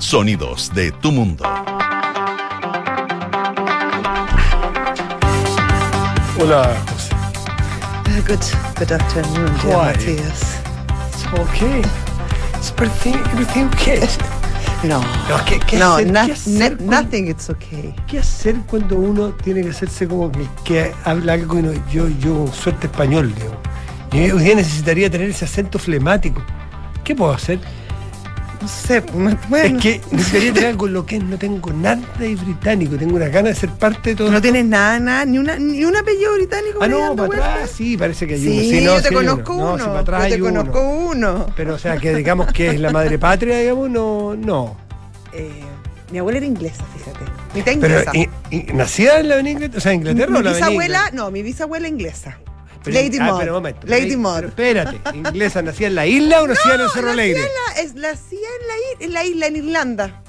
Sonidos de tu mundo. Hola, José. Uh, good, good afternoon, dear you? Matías. It's okay. It's everything, everything okay. No, No, ¿qué- qué no, hacer- no- qué hacer nothing it's okay. ¿Qué hacer cuando uno tiene que hacerse como que, que habla algo y no, yo, yo suerte español, digo? Yo hoy día necesitaría tener ese acento flemático. ¿Qué puedo hacer? No sé, pues, bueno. Es que necesitaría tener algo lo que es, no tengo nada de británico, tengo unas ganas de ser parte de todo. no tienes nada, nada, ni, una, ni un apellido británico. ah, no, para atrás, sí, parece que hay Sí, uno. Sí, no, yo te sí conozco No, uno. sí, atrás yo te conozco uno. Pero, o sea, que digamos que es la madre patria, digamos, no. no. Eh, mi abuela era inglesa, fíjate. Mitad Pero, inglesa. ¿y, y nacida en la Inglaterra? O sea, Inglaterra mi o la bisabuela, no, mi bisabuela inglesa. Lady ah, Maud. pero un momento. Lady Maud. Espérate, ¿inglesa nacida en la isla o nacida en el Cerro Alegre? es, la hacía en, la, en la isla, en Irlanda.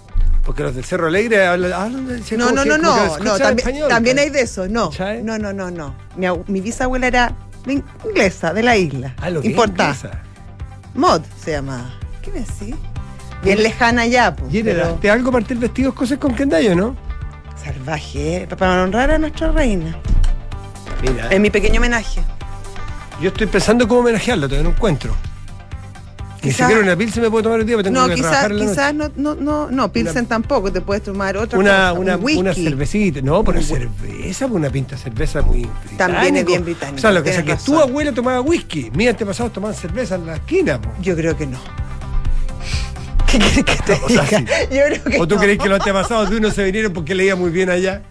Porque los del Cerro Alegre hablan. hablan de- No, no, no, no, también, español, también hay de eso, no, ¿Cachai? no, no, no, no. Mi, abu- mi bisabuela era inglesa, de la isla, Ah, lo que es importada. inglesa. Mod se llamaba. ¿Qué me decís? Bien lejana ya, pues. ¿Y pero heredaste algo partir vestidos cosas con Kendayo, no? salvaje, ¿eh? para honrar a nuestra reina. Mira, En mi pequeño homenaje. Yo estoy pensando cómo homenajearla, todavía no encuentro. Ni Quizá- siquiera una pil se me puede tomar el día, porque tengo No, que quizás trabajar en la noche. quizás no, no, no, no, Pilsen tampoco, te puedes tomar otra Una, cosa, una, un una cervecita. No, pero Un cerveza, una pinta de cerveza muy británico. También es bien británico, O sea, lo que pasa es que tu abuela tomaba whisky, mis antepasados tomaban cerveza en la esquina. po. Yo creo que no. ¿Qué quieres que te O sea, diga? sí. Yo creo que ¿O tú no. crees que los antepasados de uno se vinieron porque leía muy bien allá?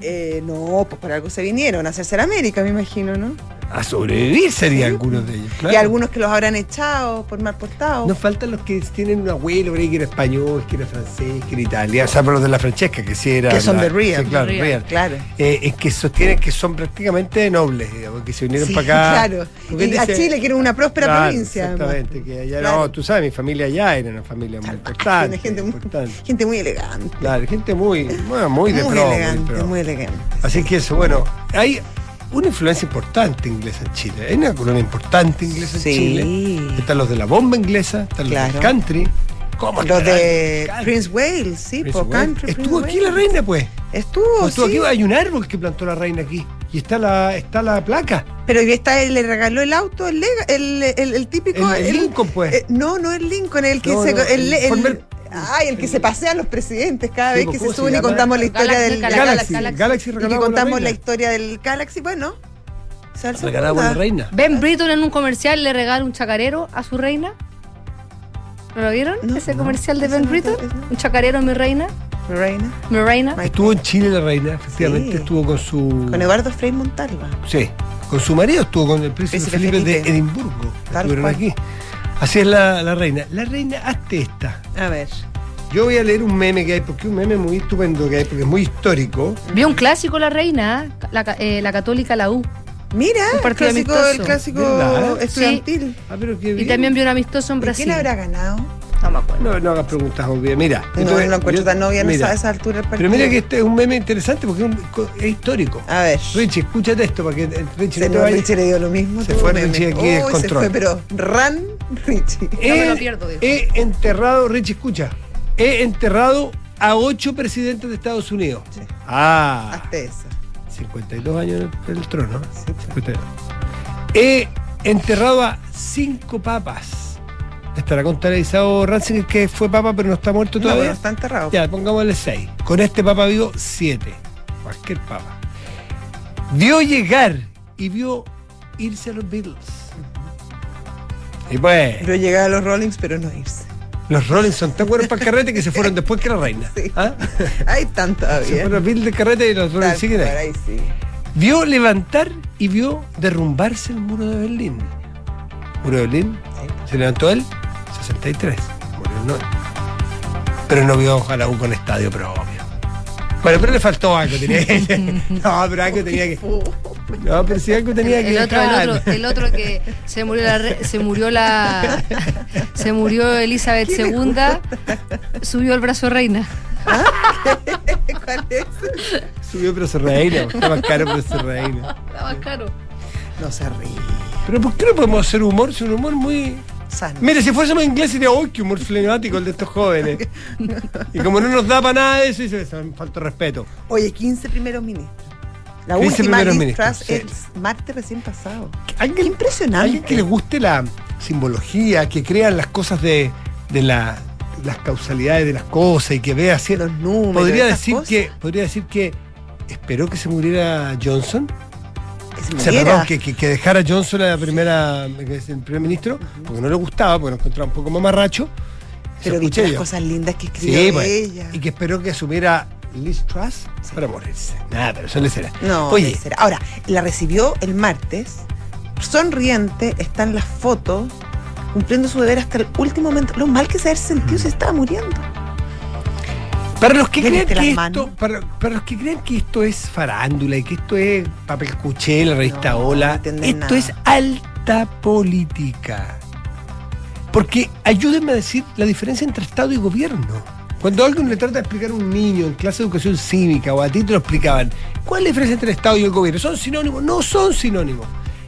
Eh, no, pues por algo se vinieron a hacerse en América, me imagino, ¿no? A sobrevivir serían algunos de ellos. claro. Y algunos que los habrán echado por mal portados. Nos faltan los que tienen un abuelo por ahí que era español, que era francés, que era italiano. O sea, pero los de la Francesca, que sí era. Que son la- de real. sí, claro, De real. real. Claro. Eh, es que sostienen que son prácticamente nobles, digamos, que se vinieron Sí, para acá. claro. Y a Chile, que era una próspera Claro, provincia. Exactamente, que allá Claro. no, tú sabes, mi familia allá era una familia muy importante. gente, muy, importante. gente muy elegante. Claro, gente muy, bueno, muy de muy elegante, pro. muy elegante. Así que eso, bueno, hay una influencia importante inglesa en Chile. Hay una colonia importante inglesa Sí. en Chile. Están los de la bomba inglesa, están los del country. ¿Cómo Los de country? Prince Wales, sí, Prince por Wales. country. Estuvo Prince aquí la reina, pues. Estuvo, Estuvo sí. aquí, hay un árbol que plantó la reina aquí. Y está la, está la placa. Pero y está, le regaló el auto, el, el, el, el típico. El- el Lincoln, pues. eh, no, no el Lincoln, el que No, se. no, el, ay, el que se pasean los presidentes cada Sí, vez pues, que se ¿cómo se suben y contamos la historia Galaxy, del Galaxy, Galaxy. Galaxy. Galaxy Y que la contamos la, historia del Galaxy, bueno. la segunda. reina. Ben Britton en un comercial le regala un chacarero a su reina. ¿No lo vieron? No, Ese no. comercial de Ben no, Britton. Un chacarero, mi reina. Mi reina. Mi reina. Estuvo en Chile la reina, efectivamente. Sí. Estuvo con su. Con Eduardo Frei Montalva. Sí, con su marido estuvo con el príncipe, Príncipe Felipe, de. Edimburgo. Tal Estuvieron cual. aquí. Así es la, la reina. La reina, hazte esta. A ver. Yo voy a leer un meme que hay, porque es un meme muy estupendo que hay, porque es muy histórico. Vio un clásico la reina, ¿eh? la, eh, la católica, la U. Mira, Un el partido clásico, amistoso. el clásico ¿Verdad? estudiantil. Ah, pero qué Y también vio un amistoso en ¿Y Brasil. quién habrá ganado? No me acuerdo. No, no hagas preguntas obvias. Mira. No, esto no encuentro yo- tan obvia mira, a esa altura del Pero partido. mira que este es un meme interesante porque es, un- co- es histórico. A ver. Richie, escúchate esto para que eh, Richie Se no Richie le dio lo mismo. Se fue meme. Richie aquí Uy, se fue, pero ran Richie. No me He- lo pierdo, dijo. He enterrado, Richie, escucha. He enterrado a ocho presidentes de Estados Unidos. Sí. Ah, Hazte eso. 52 años en el trono. 52. He enterrado a cinco papas. Estará contabilizado Ratzinger que fue papa pero no está muerto No, todavía. bueno, está enterrado. Ya, pongámosle seis. Con este papa vivo siete. Cualquier papa. Vio llegar y vio irse a los Beatles. Y pues, Pero llegar a los Rollings, pero no irse. los Rolling son tan buenos para el carrete que se fueron después que la reina. Sí. ¿Ah? Hay tan Se todavía. fueron los Beatles carrete y los siguen ahí. ahí sí. Vio levantar y vio derrumbarse el muro de Berlín. Muro de Berlín, se levantó él, 63. Murió en 90. Pero no vio a la U con estadio propio. Bueno, pero le faltó algo, tenía que. No, pero algo tenía que. No, pero si algo tenía que. el otro, el otro, el otro que se murió la se murió la se murió Elizabeth II, subió el brazo reina. ¿Cuál es? Subió pero se reina, está más caro pero se reina. Está más caro. No se ríe. Pero ¿por qué no podemos hacer humor? Es un humor muy. Cosas. ¿no? Mire, si fuésemos ingleses diría, uy, qué humor flemático el de estos jóvenes. y como no nos da para nada de eso, dice, "Eso, me falta respeto. Oye, 15 primeros ministros. La 15 última ministros, el martes recién pasado. ¿Alguien, Qué impresionante. alguien que le guste la simbología, que crean las cosas de, de la- las causalidades de las cosas y que vea así. Los números. Podría decir cosas, que, podría decir que esperó que se muriera Johnson. Que se perdón, que, que, que dejara Johnson a la primera, el primer ministro, porque no le gustaba, porque lo encontraba un poco mamarracho. Pero viste las cosas lindas que escribió Sí, pues, ella. y que esperó que asumiera Liz Truss para morirse. Nada, pero eso le será. No, Oye. Ahora, la recibió el martes, sonriente, está en las fotos, cumpliendo su deber hasta el último momento. Lo mal que se haber sentido se estaba muriendo. Para los que creen viste que esto, para, para los que creen que esto es farándula y que esto es papel cuché, la revista No, no Hola, entienden esto nada. es alta política. Porque ayúdenme a decir la diferencia entre Estado y gobierno. Cuando alguien le trata de explicar a un niño en clase de educación cívica o a ti te lo explicaban, ¿cuál es la diferencia entre el Estado y el gobierno? ¿Son sinónimos? No son sinónimos.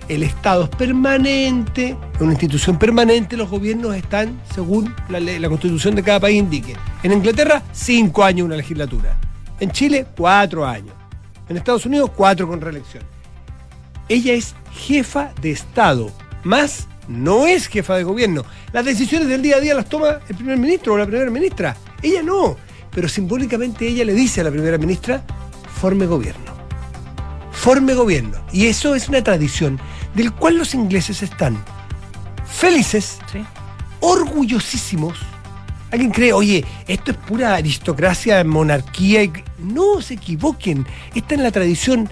El Estado es permanente, es una institución permanente, los gobiernos están según la, constitución de cada país indique. En Inglaterra, cinco años una legislatura. En Chile, cuatro años. En Estados Unidos, cuatro con reelección. Ella es jefa de Estado, más no es jefa de gobierno. Las decisiones del día a día las toma el primer ministro o la primera ministra. Ella no. Pero simbólicamente ella le dice a la primera ministra, forme gobierno. Forme gobierno. Y eso es una tradición del cual los ingleses están felices, orgullosísimos. Alguien cree, oye, esto es pura aristocracia, monarquía. y- No se equivoquen. Esta es la tradición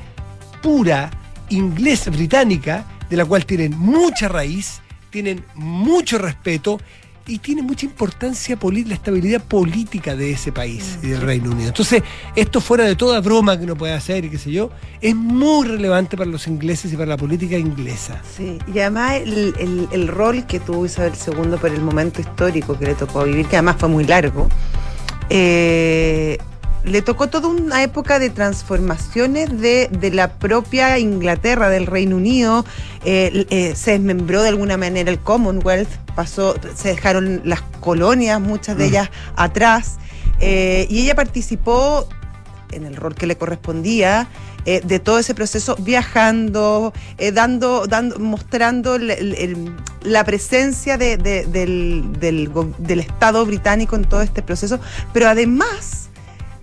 pura inglés británica, de la cual tienen mucha raíz, tienen mucho respeto y tiene mucha importancia la estabilidad política de ese país y del Reino Unido. Entonces, esto fuera de toda broma que uno puede hacer y qué sé yo, es muy relevante para los ingleses y para la política inglesa. Sí, y además el, el- el rol que tuvo Isabel II por el momento histórico que le tocó vivir, que además fue muy largo, eh, le tocó toda una época de transformaciones de, de la propia Inglaterra, del Reino Unido, eh, eh, se desmembró de alguna manera el Commonwealth, pasó, se dejaron las colonias, muchas de Mm. ellas atrás, eh, y ella participó en el rol que le correspondía eh, de todo ese proceso, viajando, eh, dando, dando, mostrando el- el- el- la presencia de- de- del, del Estado británico en todo este proceso, pero además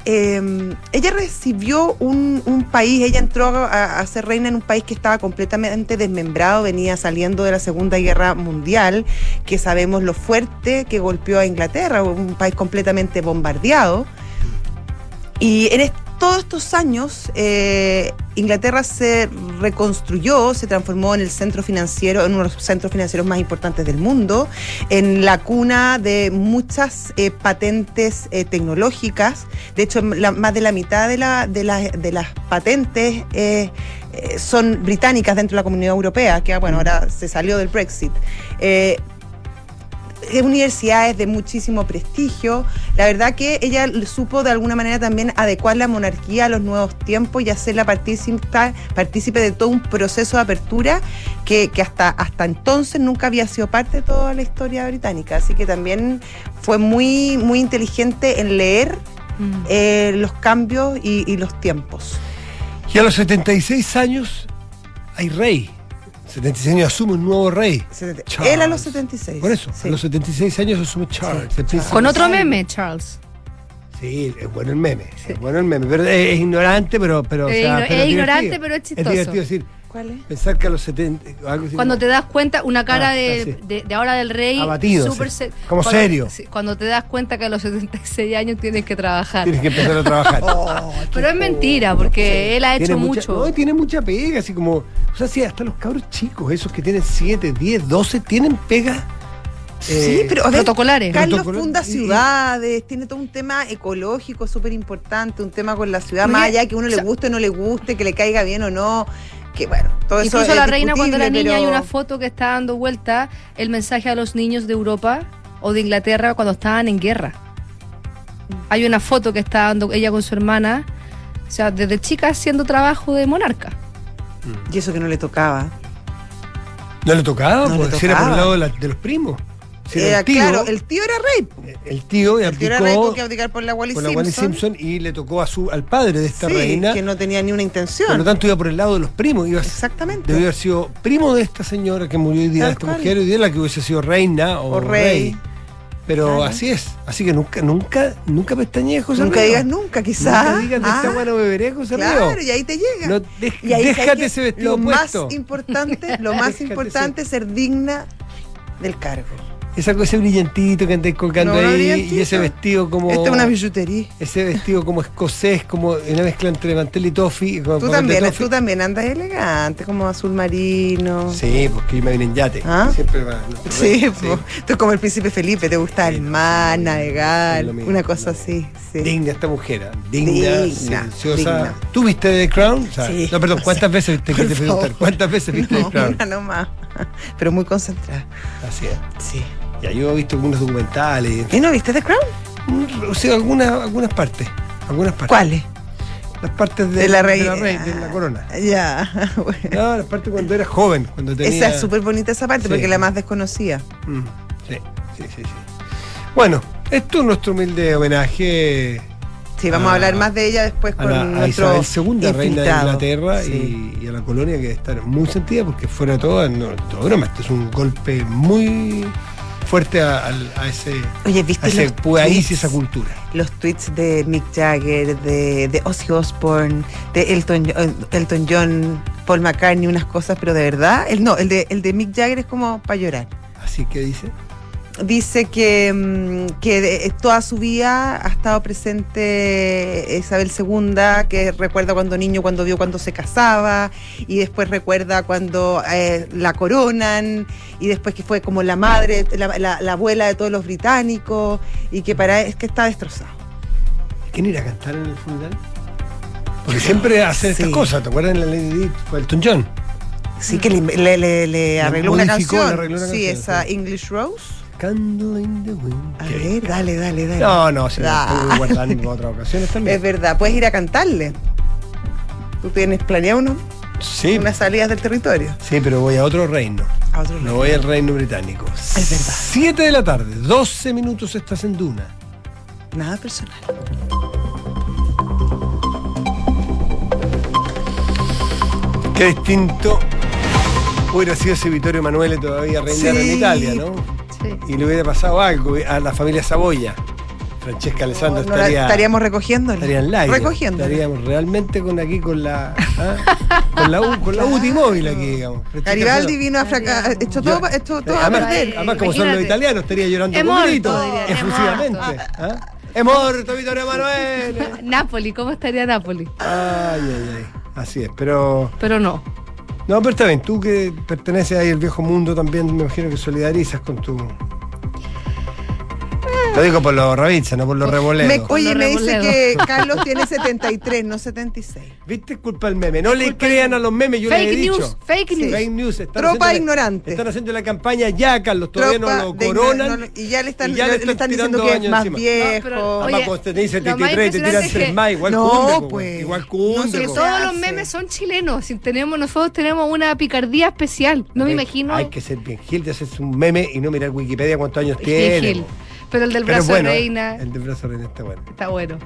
eh, ella recibió un, un país, ella entró a, a ser reina en un país que estaba completamente desmembrado, venía saliendo de la Segunda Guerra Mundial, que sabemos lo fuerte que golpeó a Inglaterra, un país completamente bombardeado. Y en est- todos estos años, eh, Inglaterra se reconstruyó, se transformó en el centro financiero, en uno de los centros financieros más importantes del mundo, en la cuna de muchas eh, patentes eh, tecnológicas. De hecho, la- más de la mitad de, la- de, la- de las patentes eh, son británicas dentro de la Comunidad Europea, que bueno, ahora se salió del Brexit. Universidades de muchísimo prestigio. La verdad que ella supo de alguna manera también adecuar la monarquía a los nuevos tiempos y hacerla partícipe de todo un proceso de apertura que, que hasta, hasta entonces nunca había sido parte de toda la historia británica. Así que también fue muy, muy inteligente en leer Mm. eh, los cambios y, y los tiempos. Y a los 76 años hay rey. 76 años asume un nuevo rey. Charles. Él a los 76. Por eso, sí. a los 76 años asume Charles. el príncipe. Con otro meme, Charles. Sí, es bueno el meme. Es bueno el meme. Pero es, es ignorante, pero. pero o Es sea, igno- pero es ignorante, divertido. pero es chistoso. Es divertido decir, ¿Cuál es? pensar que a los 70. algo así Cuando como- te das cuenta, una cara Ah, de, sí. de, de ahora del rey. Abatido, súper sí. se- Como cuando- serio. Cuando te das cuenta que a los 76 años tienes que trabajar. Tienes que empezar a trabajar. Oh, Pero es mentira, porque él ha hecho Tiene mucha- mucho. no, tiene mucha pega, así como. O sea, sí, hasta los cabros chicos, esos que tienen 7, 10, 12, tienen pega. Sí, eh, pero a ver, protocolares. Carlos Protocolar- funda ciudades, tiene todo un tema ecológico súper importante, un tema con la ciudad, Porque, más allá que uno o le guste o no le guste, que le caiga bien o no, que bueno, todo eso Incluso es la reina cuando era niña hay una foto que está dando vuelta el mensaje a los niños de Europa o de Inglaterra cuando estaban en guerra. Hay una foto que está dando ella con su hermana, o sea, desde chica haciendo trabajo de monarca. Y eso que no le tocaba. No le tocaba, No le pues si era por el tocaba. lado de, la- de los primos. Si era Era, el tío, claro, el tío era rey. el tío y El tío era rey tuvo que abdicar por la Wally por la Simpson. Wally Simpson y le tocó a su, al padre de esta Sí, reina. que no tenía ni una intención. Por lo tanto, iba por el lado de los primos. Iba, Exactamente. debió haber sido primo de esta señora que murió hoy día, de esta cual. mujer, hoy día la que hubiese sido reina o, O rey. Pero Claro. así es. Así que nunca, nunca, nunca pestañees, José Nunca Río. digas nunca, quizás. Nunca digas de esta Ah, agua no beberé, José Claro, Río. y ahí te llega. No, dej- Y ahí, ¿sabes déjate ese vestido Lo puesto. más importante, lo más importante es ser digna del cargo. Esa cosa, ese brillantito que andáis colgando No, ahí y ese vestido como. Esta es una billutería. Ese vestido como escocés, como una mezcla entre mantel y toffee. Tú también, toffee. tú también andas elegante, como azul marino. Sí, porque yo me vine en yate. ¿Ah? Siempre va. Sí, po. tú como el príncipe Felipe, te gusta Sí, el mar, sí, navegar, mismo, una cosa así. sí. Digna esta mujer, ¿ah? digna, Digna, silenciosa. digna. ¿Tú viste The Crown? O sea, Sí. No, perdón, ¿cuántas veces te preguntar? favor. ¿Cuántas veces viste No, The Crown? una nomás, pero muy concentrada. Así es. Sí. Ya yo he visto algunos documentales, ¿Y no viste The Crown? o sea, algunas, algunas partes. Algunas partes. ¿Cuáles? Las partes de, De la rey- de la, rey- de la corona. Ya, bueno. No, las partes cuando era joven, cuando tenía. Esa es súper bonita esa parte Sí. porque es la más desconocida. Mm, sí, sí, sí, sí. Bueno, esto es nuestro humilde homenaje Sí, vamos a hablar más de ella después a, con la, a nuestro Isabel II, reina de. Inglaterra, Sí. y, y a la colonia que debe estar muy sentida porque fuera de todo, no, todo broma, este es un golpe muy fuerte a, ese, Oye, a ¿viste ese país y esa cultura. los tweets de Mick Jagger, de, de Ozzy Osbourne, de Elton, eh, Elton John, Paul McCartney, unas cosas, pero de verdad, el no, el de, el de Mick Jagger es como para llorar. Así que dice. Dice que, mm, que de- toda su vida ha estado presente Isabel II, que recuerda cuando niño, cuando vio cuando se casaba, y después recuerda cuando eh, la coronan, y después que fue como la madre, la, la- la abuela de todos los británicos, y que para es que está destrozado. ¿Quién irá a cantar en el funeral? Porque siempre hacen Sí. estas cosas, ¿te acuerdas en la Lady Di? Fue Elton John. Sí, que le, le- le- le arregló una canción. arregló una sí, esa. English Rose. Candle in the wind. A ver, dale, dale, dale. No, no, si Ah. la tengo guardada en otras ocasiones también. Es verdad, puedes ir a cantarle. Tú tienes planeado uno- Sí, unas salidas del territorio. sí, pero voy a otro reino. A otro No lado. voy al reino británico. Es verdad. 7 de la tarde, 12 minutos estás en Duna. Nada personal. Qué distinto hubiera sido si Vittorio Emanuele todavía reinara Sí. en Italia, ¿no? Sí. Y le hubiera pasado algo a la familia Saboya. Francesca Alessandro No, no la- estaría, estaríamos recogiéndola. estaría en live. Estaríamos realmente con aquí con la ¿ah? con la U, con la UTI móvil aquí, digamos. Francesca Garibaldi vino a. Estaríamos- Hecho todo, hecho todo a además, perder. además, como son los italianos, estaría llorando con morto, è efusivamente. morto. ¿ah? ¡Es muerto Vittorio Emanuele! Nápoli, ¿cómo estaría Nápoli? Ay, ay, ay. Así es, pero. Pero no. No, pero está bien, tú que perteneces ahí al viejo mundo también me imagino que solidarizas con tu. Lo digo por los Ravizza, no por los Me- revoledos. oye, me dice que Carlos tiene 73, no 76. ¿Viste? Culpa del meme. No le crean a los memes, yo les he Fake dicho. news, fake news. Fake news. Están Tropa ignorante. Están haciendo la campaña ya, Carlos. Todavía Tropa no lo coronan. y ya le están, y ya le, le están diciendo tirando que es más encima. viejo. No, pero, Además, Oye, cuando te dicen lo más 73 te tiran impresionante es tres que- más, igual No, pues. Igual cunde, todos los memes son chilenos. Si tenemos, nosotros tenemos una picardía especial. No me imagino. Hay que ser bien gil de hacerse un meme y no mirar Wikipedia cuántos años tiene. Pero el del brazo bueno, de reina El del brazo de reina está bueno. está bueno.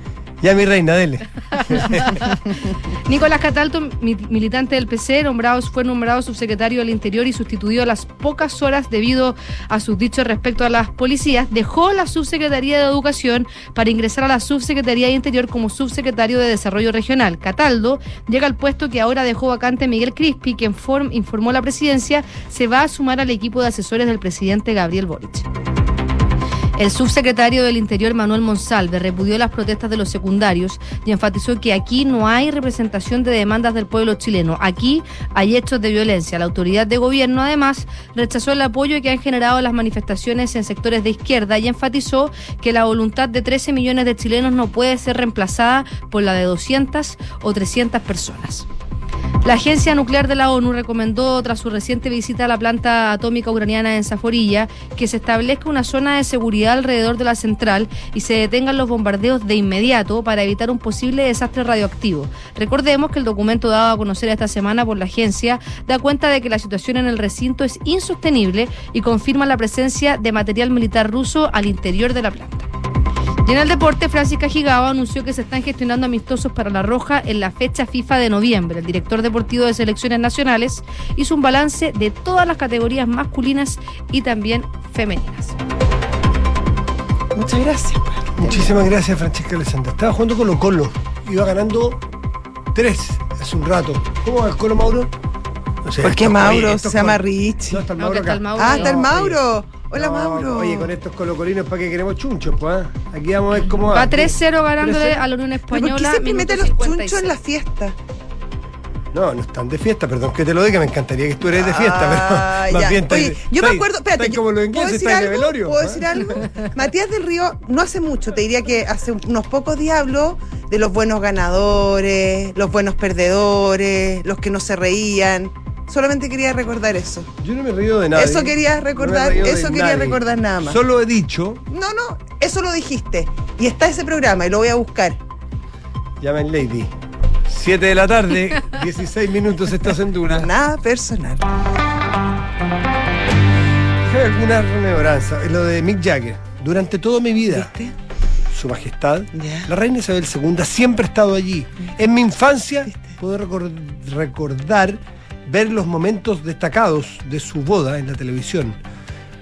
Ya mi reina, dele. Nicolás Catalto, mi- militante del PC, nombrado, fue nombrado subsecretario del Interior y sustituido a las pocas horas debido a sus dichos respecto a las policías. Dejó la subsecretaría de Educación para ingresar a la subsecretaría de Interior como subsecretario de Desarrollo Regional. Cataldo llega al puesto que ahora dejó vacante Miguel Crispi, quien form- informó la presidencia, se va a sumar al equipo de asesores del presidente Gabriel Boric. El subsecretario del Interior, Manuel Monsalve, repudió las protestas de los secundarios y enfatizó que aquí no hay representación de demandas del pueblo chileno. Aquí hay hechos de violencia. La autoridad de gobierno, además, rechazó el apoyo que han generado las manifestaciones en sectores de izquierda y enfatizó que la voluntad de 13 millones de chilenos no puede ser reemplazada por la de 200 o 300 personas. La Agencia Nuclear de la ONU recomendó, tras su reciente visita a la planta atómica ucraniana en Zaforilla, que se establezca una zona de seguridad alrededor de la central y se detengan los bombardeos de inmediato para evitar un posible desastre radioactivo. Recordemos que el documento dado a conocer esta semana por la agencia da cuenta de que la situación en el recinto es insostenible y confirma la presencia de material militar ruso al interior de la planta. Y en el deporte, Francisca Gigao anunció que se están gestionando amistosos para la Roja en la fecha FIFA de noviembre. El director deportivo de selecciones nacionales hizo un balance de todas las categorías masculinas y también femeninas. Muchas gracias. Muchísimas gracias, Francesca Alessandra. Estaba jugando Colo Colo. Iba ganando tres hace un rato. ¿Cómo va el Colo Mauro? Sé, ¿Por qué Mauro? oye, Se llama Rich. No, está el No, Mauro está acá. el Mauro. Ah, está el No, Mauro. Hola, No, Mauro. Oye, con estos colocolinos, ¿para qué queremos chunchos? Pues? Aquí vamos a ver cómo va. Va 3-0 ganándole 3-0. a la Unión ¿Pero ¿Por Española. qué siempre minuto mete los 56. chunchos en la fiesta? No, no están de fiesta, perdón que te lo diga, me encantaría que estuvieras de fiesta, Ah, pero más ya. bien Oye, yo me acuerdo, espérate, como los ¿puedo ingleses, decir algo? velorio. ¿Puedo ¿ah? decir algo? Matías del Río, no hace mucho, te diría que hace unos pocos días habló de los buenos ganadores, los buenos perdedores, los que no se reían. Solamente quería recordar eso. Yo no me río de nada. Eso quería recordar, eso quería recordar nada más. Solo he dicho, No, no, eso lo dijiste. Y está ese programa y lo voy a buscar. llamen Lady. 7 de la tarde, 16 minutos estás en Duna. Nada personal. Déjame alguna remembranza. Lo de Mick Jagger. Durante toda mi vida, ¿Viste? Su Majestad, la reina Isabel II, siempre ha estado allí. En mi infancia, puedo recor- recordar ver los momentos destacados de su boda en la televisión.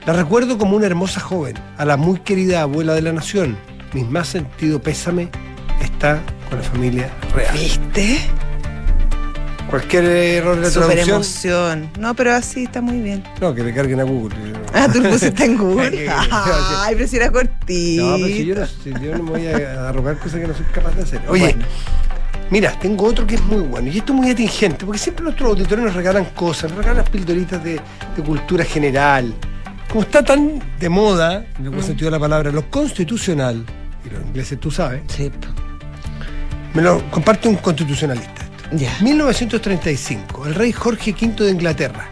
La recuerdo como una hermosa joven, a la muy querida abuela de la nación. Mi más sentido pésame está con la familia real. ¿Viste? Cualquier error de Super traducción. emoción. No, pero así está muy bien. No, que me carguen a Google. Ah, tú lo pusiste en Google. Ay, Ay, pero si era cortito. No, pero si yo no, si yo no me voy a arrogar cosas que no soy capaz de hacer. Oye, Bueno. Mira, tengo otro que es muy bueno. Y esto es muy atingente, porque siempre nuestros auditores nos regalan cosas, nos regalan pildoritas de, de cultura general. Como está tan de moda, en el buen sentido de la palabra, lo constitucional, y los ingleses tú sabes, Sí. me lo comparte un constitucionalista. esto. Ya. 1935, el rey Jorge V de Inglaterra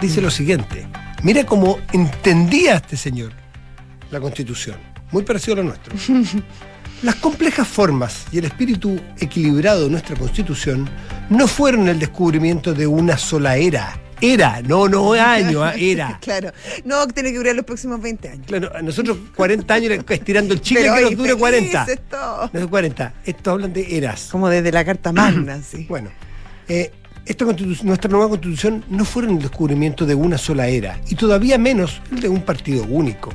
dice lo siguiente: Mira cómo entendía este señor la constitución, muy parecido a lo nuestro. Las complejas formas y el espíritu equilibrado de nuestra constitución no fueron el descubrimiento de una sola era. Era, no, no año, ah, era. Claro. No, tiene que durar los próximos 20 años. Claro, nosotros 40 años estirando el chicle Pero que nos dure 40. felices todos. No es 40, estos hablan de eras. Como desde la Carta Magna, sí. Bueno, eh, esta nuestra nueva constitución no fueron el descubrimiento de una sola era, y todavía menos el de un partido único,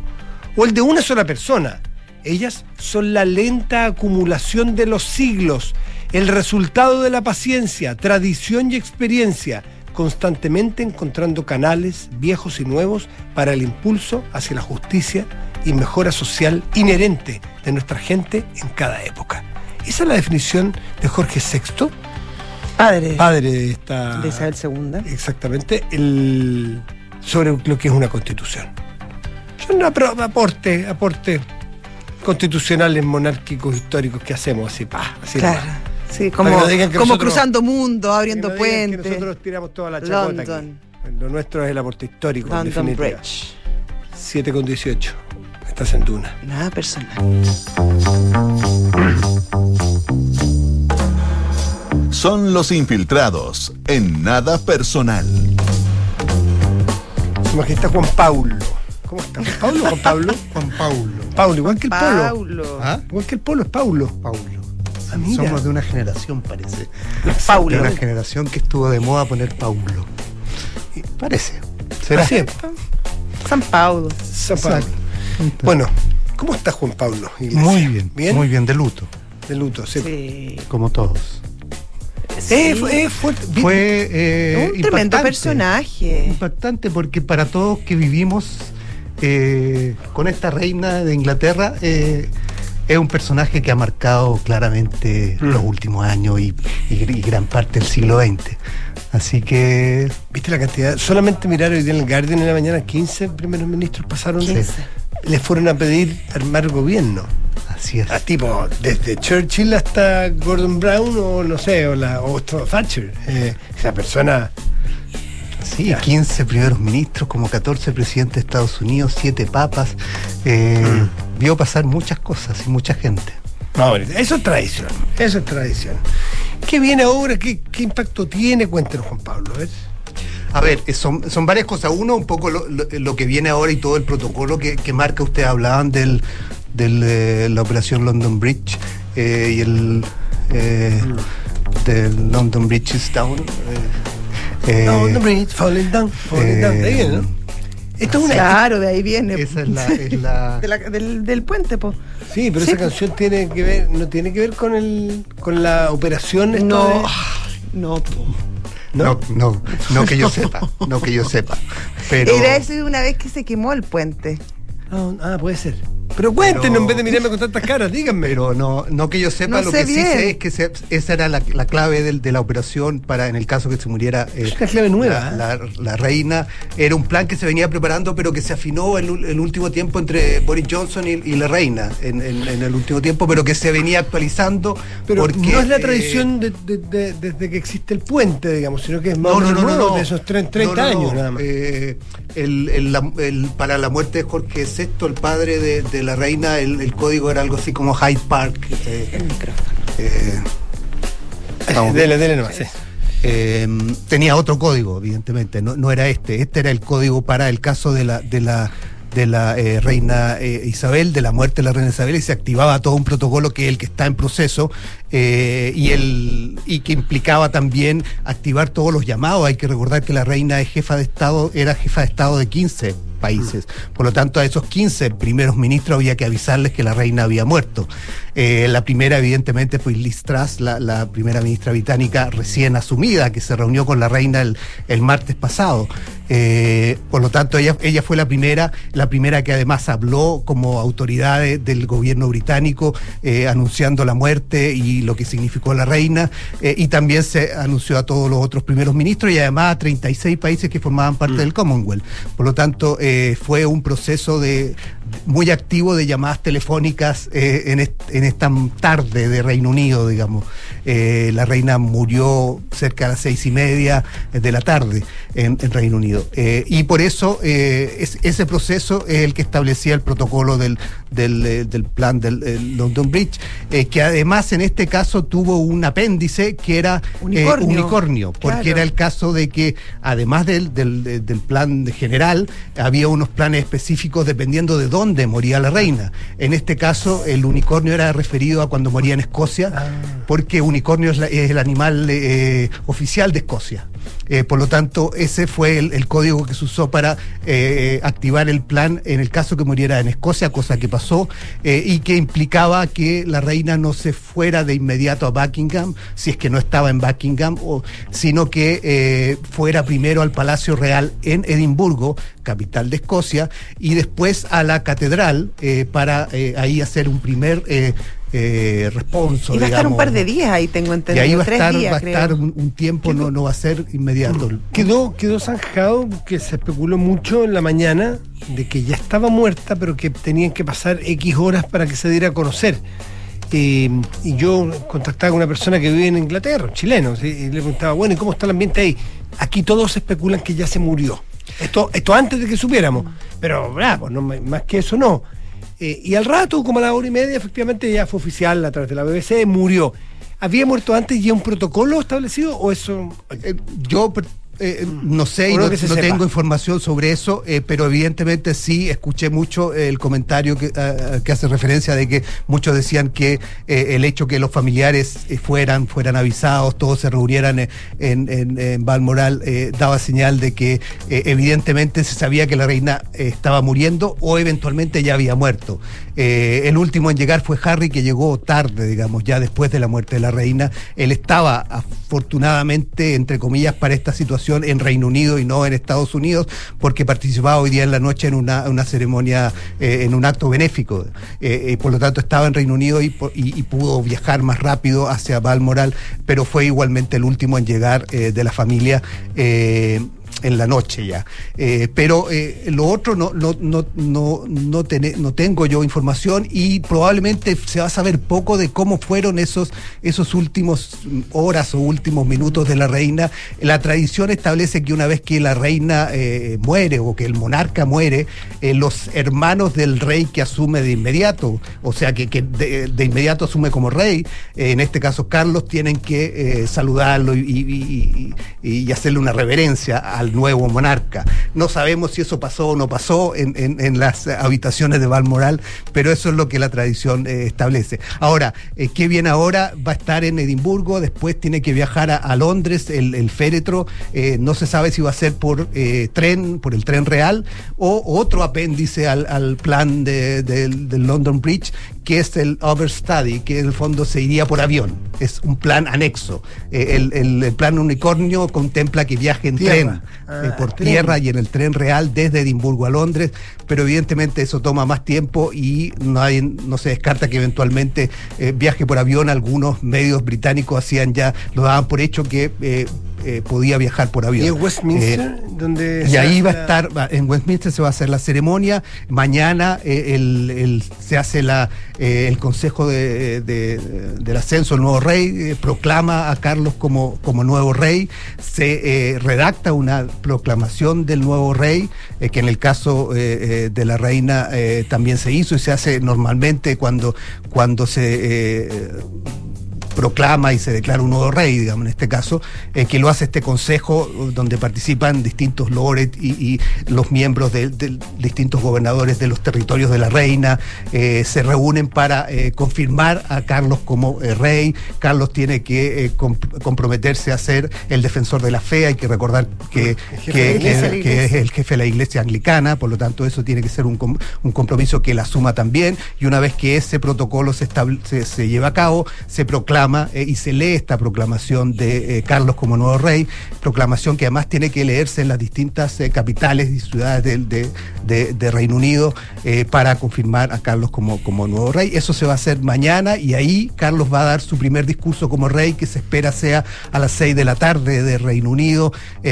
o el de una sola persona. Ellas son la lenta acumulación de los siglos, el resultado de la paciencia, tradición y experiencia, constantemente encontrando canales viejos y nuevos para el impulso hacia la justicia y mejora social inherente de nuestra gente en cada época. Esa es la definición de Jorge VI, Padre padre de esta. de Isabel II. Exactamente, el, sobre lo que es una constitución. Son apro- aporte, aporte constitucionales, monárquicos, históricos que hacemos así, pa, así Claro. nomás. Sí, como, nosotros- cruzando mundos, abriendo Que que puentes. nosotros tiramos toda la chacota aquí. Lo nuestro es el aporte histórico, en London definitiva. Bridge. 7 con 18. Estás en Duna. Nada personal. Son los infiltrados en nada personal. Su majestad Juan Paulo. ¿Cómo está? ¿Juan Pablo o Juan Pablo? Juan Paulo. Paulo, igual que el Polo. Paulo. ¿Ah? Igual que el Polo, es Paulo. Paulo. Ah, mira. Somos de una generación, parece. Paulo. De una generación que estuvo de moda poner Paulo. Y Parece. ¿Será? Así es. San Paulo. San Pablo. Exacto. Bueno, ¿cómo está Juan Pablo? Muy bien, ¿Bien? muy bien, de luto, De luto, sí. Sí. como todos. Eh, fue, eh, fue- Fue eh, Un tremendo impactante. personaje. Impactante porque para todos que vivimos eh, con esta reina de Inglaterra, eh, es un personaje que ha marcado claramente Mm. los últimos años y, y gr- y gran parte del siglo XX. Así que ¿Viste la cantidad? Solamente mirar hoy día en el Guardian en la mañana, 15 primeros ministros pasaron. 15. Les fueron a pedir armar gobierno. Así es. A tipo, desde Churchill hasta Gordon Brown o no sé, o, la, o Thatcher. Eh, esa persona. Sí, Ya. 15 primeros ministros, como 14 presidentes de Estados Unidos, 7 papas. eh, Mm. Vio pasar muchas cosas y mucha gente. No, eso es tradición. Eso es tradición. ¿Qué viene ahora? ¿Qué, qué impacto tiene? Cuéntenos, Juan Pablo. A ver. A ver, eh, son, son varias cosas. Uno, un poco lo, lo- lo que viene ahora y todo el protocolo que, que marca. Ustedes hablaban de la operación London Bridge eh, y el eh, del London Bridge is down. Eh, no, bridge falling down, falling down. De ahí viene, ¿no? Esto es una. Claro, de ahí viene. Esa es la- es la- De la- del, del puente, po. Sí, pero Sí. esa canción tiene que ver, no tiene que ver con el, con la operación. No, de- no, po. no, no, no que yo sepa, no que yo sepa. Pero Era eso una vez que se quemó el puente. Ah, ah, puede ser. Pero cuéntenos Pero- en vez de mirarme con tantas caras, díganme. Pero no, no que yo sepa, No lo sé que sí sé es que se- esa era la, la clave del- de la operación para, en el caso que se muriera eh, Es una clave nueva, la, la- la reina. Era un plan que se venía preparando, pero que se afinó en el, el último tiempo entre Boris Johnson y, y la reina, en, en- en el último tiempo, pero que se venía actualizando. Pero porque, no es la eh, tradición de- de- de- desde que existe el puente, digamos, sino que es más no, o no, menos no, no, nuevo no. de esos tre- 30 No, no, no. años nada más. Eh, el- el- la- el- para la muerte de Jorge VI, el padre de, de la reina, el, el código era algo así como Hyde Park. eh, eh, estamos bien. dele, dele nomás, sí. Eh, tenía otro código, evidentemente, no, no era este. Este era el código para el caso de la, de la, de la eh, reina eh, Isabel, de la muerte de la reina Isabel, y se activaba todo un protocolo que es el que está en proceso eh, y, el, y que implicaba también activar todos los llamados. Hay que recordar que la reina es jefa de Estado, era jefa de Estado de 15 países. Por lo tanto, a esos 15 primeros ministros había que avisarles que la reina había muerto. Eh, la primera, evidentemente, fue Liz Truss, la, la primera ministra británica recién asumida, que se reunió con la reina el, el martes pasado. Eh, por lo tanto, ella, ella fue la primera, la primera que además habló como autoridad de- del gobierno británico, eh, anunciando la muerte y lo que significó la reina, y también se anunció a todos los otros primeros ministros y además a 36 países que formaban parte del Commonwealth. Por lo tanto, fue un proceso de muy activo de llamadas telefónicas eh, en, est- en esta tarde de Reino Unido, digamos. Eh, la reina murió cerca de las seis y media de la tarde en, Reino Unido. Eh, y por eso es- ese proceso es el que establecía el protocolo del, del, eh, del plan del eh, London Bridge, eh, que además en este caso tuvo un apéndice que era eh, Unicornio. unicornio, porque Claro. era el caso de que además del, del, de- del plan general, había unos planes específicos dependiendo de dónde moría la reina. En este caso, el unicornio era referido a cuando moría en Escocia, Ah. porque unicornio es, la- es el animal eh, oficial de Escocia. Eh, por lo tanto, ese fue el, código que se usó para eh, activar el plan en el caso que muriera en Escocia, cosa que pasó, eh, y que implicaba que la reina no se fuera de inmediato a Buckingham, si es que no estaba en Buckingham, o, sino que fuera primero al Palacio Real en Edimburgo, capital de Escocia, y después a la catedral para ahí hacer un primer eh, responso. Y va a estar un par de días ahí, tengo Y entendido. ahí va a estar, días, va a estar un, un tiempo, no, no va a ser inmediato. Quedó, quedó zanjado que se especuló mucho en la mañana de que ya estaba muerta, pero que tenían que pasar X horas para que se diera a conocer. Eh, y yo contactaba con una persona que vive en Inglaterra, un chileno, ¿sí? y le preguntaba, bueno, ¿y cómo está el ambiente ahí? Aquí todos especulan que ya se murió. Esto, esto antes de que supiéramos. Pero, bravo, no, más que eso no. Eh, y al rato, como a la hora y media, efectivamente ya fue oficial a través de la BBC, murió. ¿Había muerto antes ya un protocolo establecido o eso? Eh, yo eh, no sé y no, sepa. tengo información sobre eso, eh, pero evidentemente sí escuché mucho el comentario que, ah, que hace referencia de que muchos decían que eh, el hecho que los familiares fueran, fueran avisados, todos se reunieran en, en, en- en Balmoral, daba señal de que evidentemente se sabía que la reina estaba muriendo o eventualmente ya había muerto. El último en llegar fue Harry, que llegó tarde, digamos, ya después de la muerte de la reina. Él estaba afortunadamente, entre comillas, para esta situación en Reino Unido y no en Estados Unidos, porque participaba hoy día en la noche en una, una ceremonia, eh, en un acto benéfico. Eh, eh, por lo tanto, estaba en Reino Unido y, pudo viajar más rápido hacia Balmoral, pero fue igualmente el último en llegar eh, de la familia. En la noche ya. Eh, pero eh, lo otro no, no, no, no, no, no tengo yo información y probablemente se va a saber poco de cómo fueron esos, esos últimos horas o últimos minutos de la reina. La tradición establece que una vez que la reina eh, muere o que el monarca muere, los hermanos del rey que asume de inmediato, o sea, que, que de, inmediato asume como rey, en este caso Carlos, tienen que saludarlo y, y- y- hacerle una reverencia al nuevo monarca. No sabemos si eso pasó o no pasó en, en- en las habitaciones de Balmoral, pero eso es lo que la tradición eh, establece. Ahora, eh, ¿qué viene ahora? Va a estar en Edimburgo, después tiene que viajar a, a Londres, el, el féretro, eh, no se sabe si va a ser por eh, tren, por el tren real, o otro apéndice al, al plan de- del- del London Bridge, que es el Overstudy, que en el fondo se iría por avión. Es un plan anexo. Eh, el, el- el plan unicornio contempla que viaje en Tierra. tren, Ah, eh, por tren. tierra y en el tren real desde Edimburgo a Londres, pero evidentemente eso toma más tiempo y no, hay, no se descarta que eventualmente eh, viaje por avión. Algunos medios británicos hacían ya, lo daban por hecho que eh, podía viajar por avión. Y en Westminster, Eh, donde. y ahí va a estar, va- en Westminster se va a hacer la ceremonia. Mañana eh, el- el- se hace la, eh, el Consejo de, de- del Ascenso, el nuevo rey, proclama a Carlos como, como nuevo rey. Se redacta una proclamación del nuevo rey, que en el caso de la reina también se hizo y se hace normalmente cuando, cuando se. Proclama y se declara un nuevo rey, digamos, en este caso, eh, que lo hace este consejo eh, donde participan distintos lores y, y los miembros de, de distintos gobernadores de los territorios de la reina, eh, se reúnen para eh, confirmar a Carlos como rey. Carlos tiene que comp- comprometerse a ser el defensor de la fe, hay que recordar que, que- es el jefe de la iglesia anglicana, por lo tanto eso tiene que ser un, com- un compromiso que él asuma también. Y una vez que ese protocolo se, se, se lleva a cabo, se proclama eh, y se lee esta proclamación de eh, Carlos como nuevo rey, proclamación que además tiene que leerse en las distintas eh, capitales y ciudades de, de- de Reino Unido para confirmar a Carlos como, como nuevo rey. Eso se va a hacer mañana y ahí Carlos va a dar su primer discurso como rey que se espera sea a las 6 de la tarde de Reino Unido,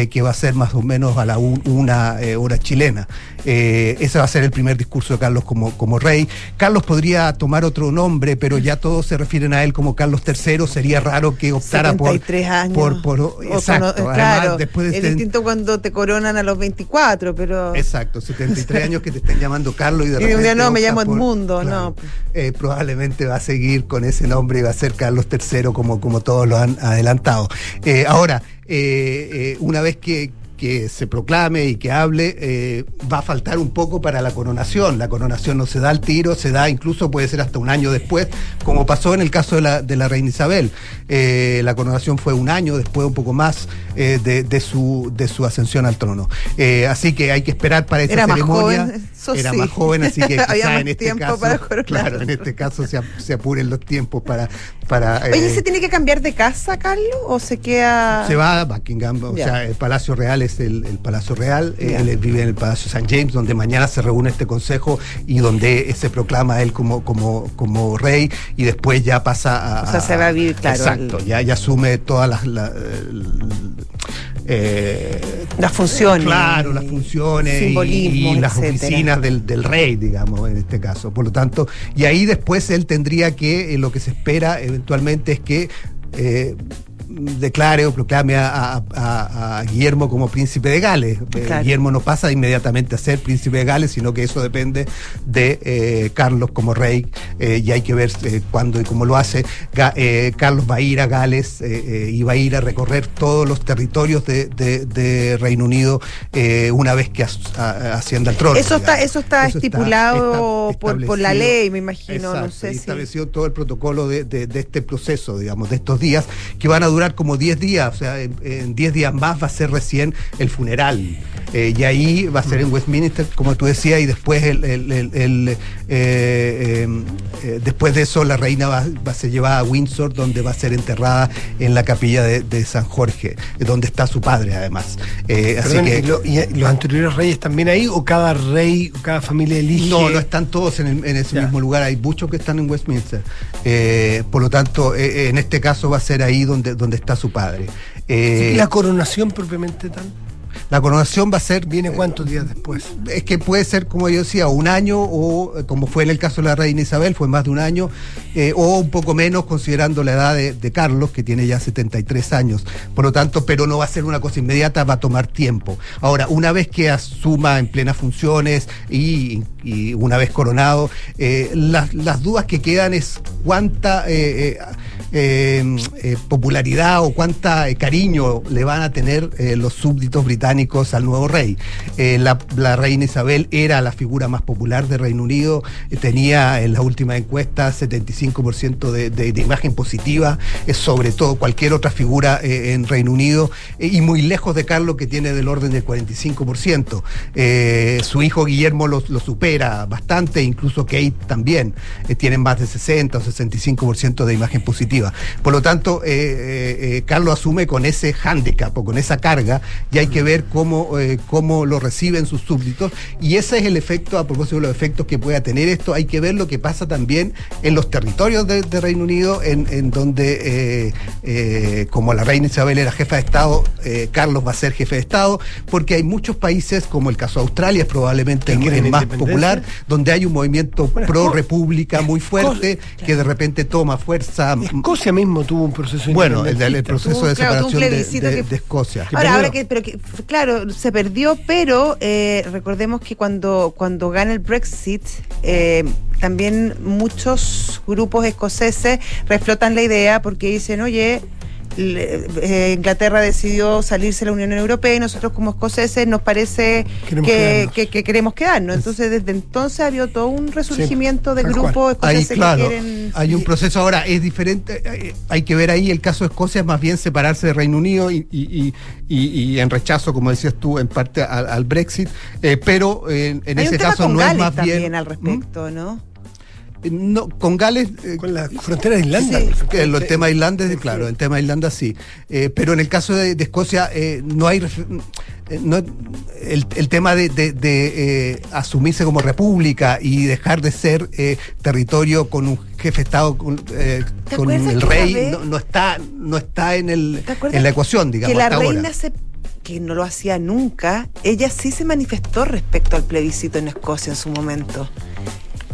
que va a ser más o menos a la un- una hora chilena. Eh, ese va a ser el primer discurso de Carlos como, como rey. Carlos podría tomar otro nombre, pero ya todos se refieren a él como Carlos III. Sería raro que optara por, 73 años. por, exacto. cono- Además, claro, después de es distinto cuando te coronan a los 24, pero. Exacto, 73 años que te estén llamando Carlos y de Y un día repente no, me llamo Edmundo, no. eh, probablemente va a seguir con ese nombre y va a ser Carlos III como, como todos lo han adelantado. Eh, ahora, eh, eh, una vez que, que se proclame y que hable, eh, va a faltar un poco para la coronación. La coronación no se da al tiro, se da incluso puede ser hasta un año después, como pasó en el caso de la, de la reina Isabel. Eh, la coronación fue un año después, un poco más, eh, de, de su, de su ascensión al trono. Así que hay que esperar para esa Era más ceremonia. joven, eso Era sí. más joven, así que Había quizá más en este caso, claro, en este caso se apuren los tiempos para, para Oye, eh, ¿se tiene que cambiar de casa, Carlos? ¿O se queda.? se va a Buckingham, o sea, el Palacio Real es el, el Palacio Real, Ya. él vive en el Palacio St. James, donde mañana se reúne este consejo y donde eh, se proclama él como, como, como rey y después ya pasa a... O sea, se va a vivir, claro, Exacto, el- ya, ya asume todas las... la- eh, Las funciones. Claro, las funciones y- y, las etcétera. oficinas del, del rey, digamos, en este caso. Por lo tanto, y ahí después él tendría que, eh, lo que se espera eventualmente es que eh, declare o proclame a, a- a- a Guillermo como príncipe de Gales. Eh. Guillermo no pasa inmediatamente a ser príncipe de Gales, sino que eso depende de eh, Carlos como rey eh, y hay que ver eh, cuándo y cómo lo hace. Ga- Carlos va a ir a Gales y va a ir a recorrer todos los territorios de, de- de Reino Unido eh, una vez que as- a- ascienda al trono. Eso está, eso está Eso estipulado está por, por la ley, me imagino. no Exacto, sé y si. estableció todo el protocolo de, de- de este proceso, digamos, de estos días, que van a durar como 10 días, o sea, en en 10 días más va a ser recién el funeral. Eh, y ahí va a ser en Westminster, como tú decías, y después el, el- el- el, eh, eh, después de eso la reina va, va a ser llevada a Windsor, donde va a ser enterrada en la capilla de, de San Jorge, donde está su padre además. Así que ¿y, lo- y los anteriores reyes también ahí o cada rey, o cada familia elige? No, no están todos en, el- en ese Ya. mismo lugar, hay muchos que están en Westminster. Por lo tanto, en este caso va a ser ahí donde, donde está su padre. Eh, ¿Y la coronación propiamente tal? La coronación va a ser ¿Viene cuántos días después? es que puede ser, como yo decía, un año o, eh, como fue en el caso de la reina Isabel, fue más de un año, eh, o un poco menos considerando la edad de, de Carlos, que tiene ya 73 años. Por lo tanto, pero no va a ser una cosa inmediata, va a tomar tiempo. Ahora, una vez que asuma en plenas funciones y, y una vez coronado, eh, las, las dudas que quedan es cuánta... eh, eh, eh, popularidad o cuánta eh, cariño le van a tener los súbditos británicos al nuevo rey. La, la reina Isabel era la figura más popular de Reino Unido, tenía en la última encuesta 75% de, de, imagen positiva, sobre todo cualquier otra figura en Reino Unido, y muy lejos de Carlos, que tiene del orden del 45%. Eh, su hijo Guillermo lo, lo supera bastante, incluso Kate también, eh, tienen más de 60 o 65% de imagen positiva. Por lo tanto, eh, eh, eh, Carlos asume con ese hándicap o con esa carga y hay que ver cómo, cómo lo reciben sus súbditos. Y ese es el efecto, a propósito de los efectos que pueda tener esto, hay que ver lo que pasa también en los territorios de, de Reino Unido, en, en donde, eh, eh, como la reina Isabel era jefa de Estado, eh, Carlos va a ser jefe de Estado, porque hay muchos países, como el caso de Australia, es probablemente el, ¿Que quieren el más popular, donde hay un movimiento Bueno, pro Esco- república muy fuerte, que de repente toma fuerza. Escocia mismo tuvo un proceso Bueno, el, proceso de Claro, separación de, plebiscito de- que- de Escocia. Que Ahora, ahora que, pero que, claro, se perdió, pero eh, recordemos que cuando, cuando gana el Brexit, eh, también muchos grupos escoceses reflotan la idea porque dicen, oye, Inglaterra decidió salirse de la Unión Europea y nosotros como escoceses nos parece Queremos que, quedarnos. que- que queremos quedarnos. Entonces, desde entonces había todo un resurgimiento de tal grupos Ahí, escoceses claro, que quieren... hay un proceso ahora, es diferente, eh, hay que ver ahí el caso de Escocia, es más bien separarse de Reino Unido y, y- y- y- y en rechazo, como decías tú, en parte al, al Brexit, eh, pero eh, en ese caso no Gales es más también bien... al respecto. ¿Mm? No, con Gales... eh, Con la frontera de Irlanda. Sí. Que el, tema de Irlanda, Sí, claro, el tema de Irlanda sí. Eh, pero en el caso de, de Escocia eh, no hay eh, no- el, el tema de, de- de, eh, asumirse como república y dejar de ser eh, territorio con un jefe de Estado con, eh, ¿Te con acuerdas el rey vez- no, no está no está en el ¿Te acuerdas en la ecuación digamos que la hasta reina ahora. se que no lo hacía nunca, ella sí se manifestó respecto al plebiscito en Escocia en su momento.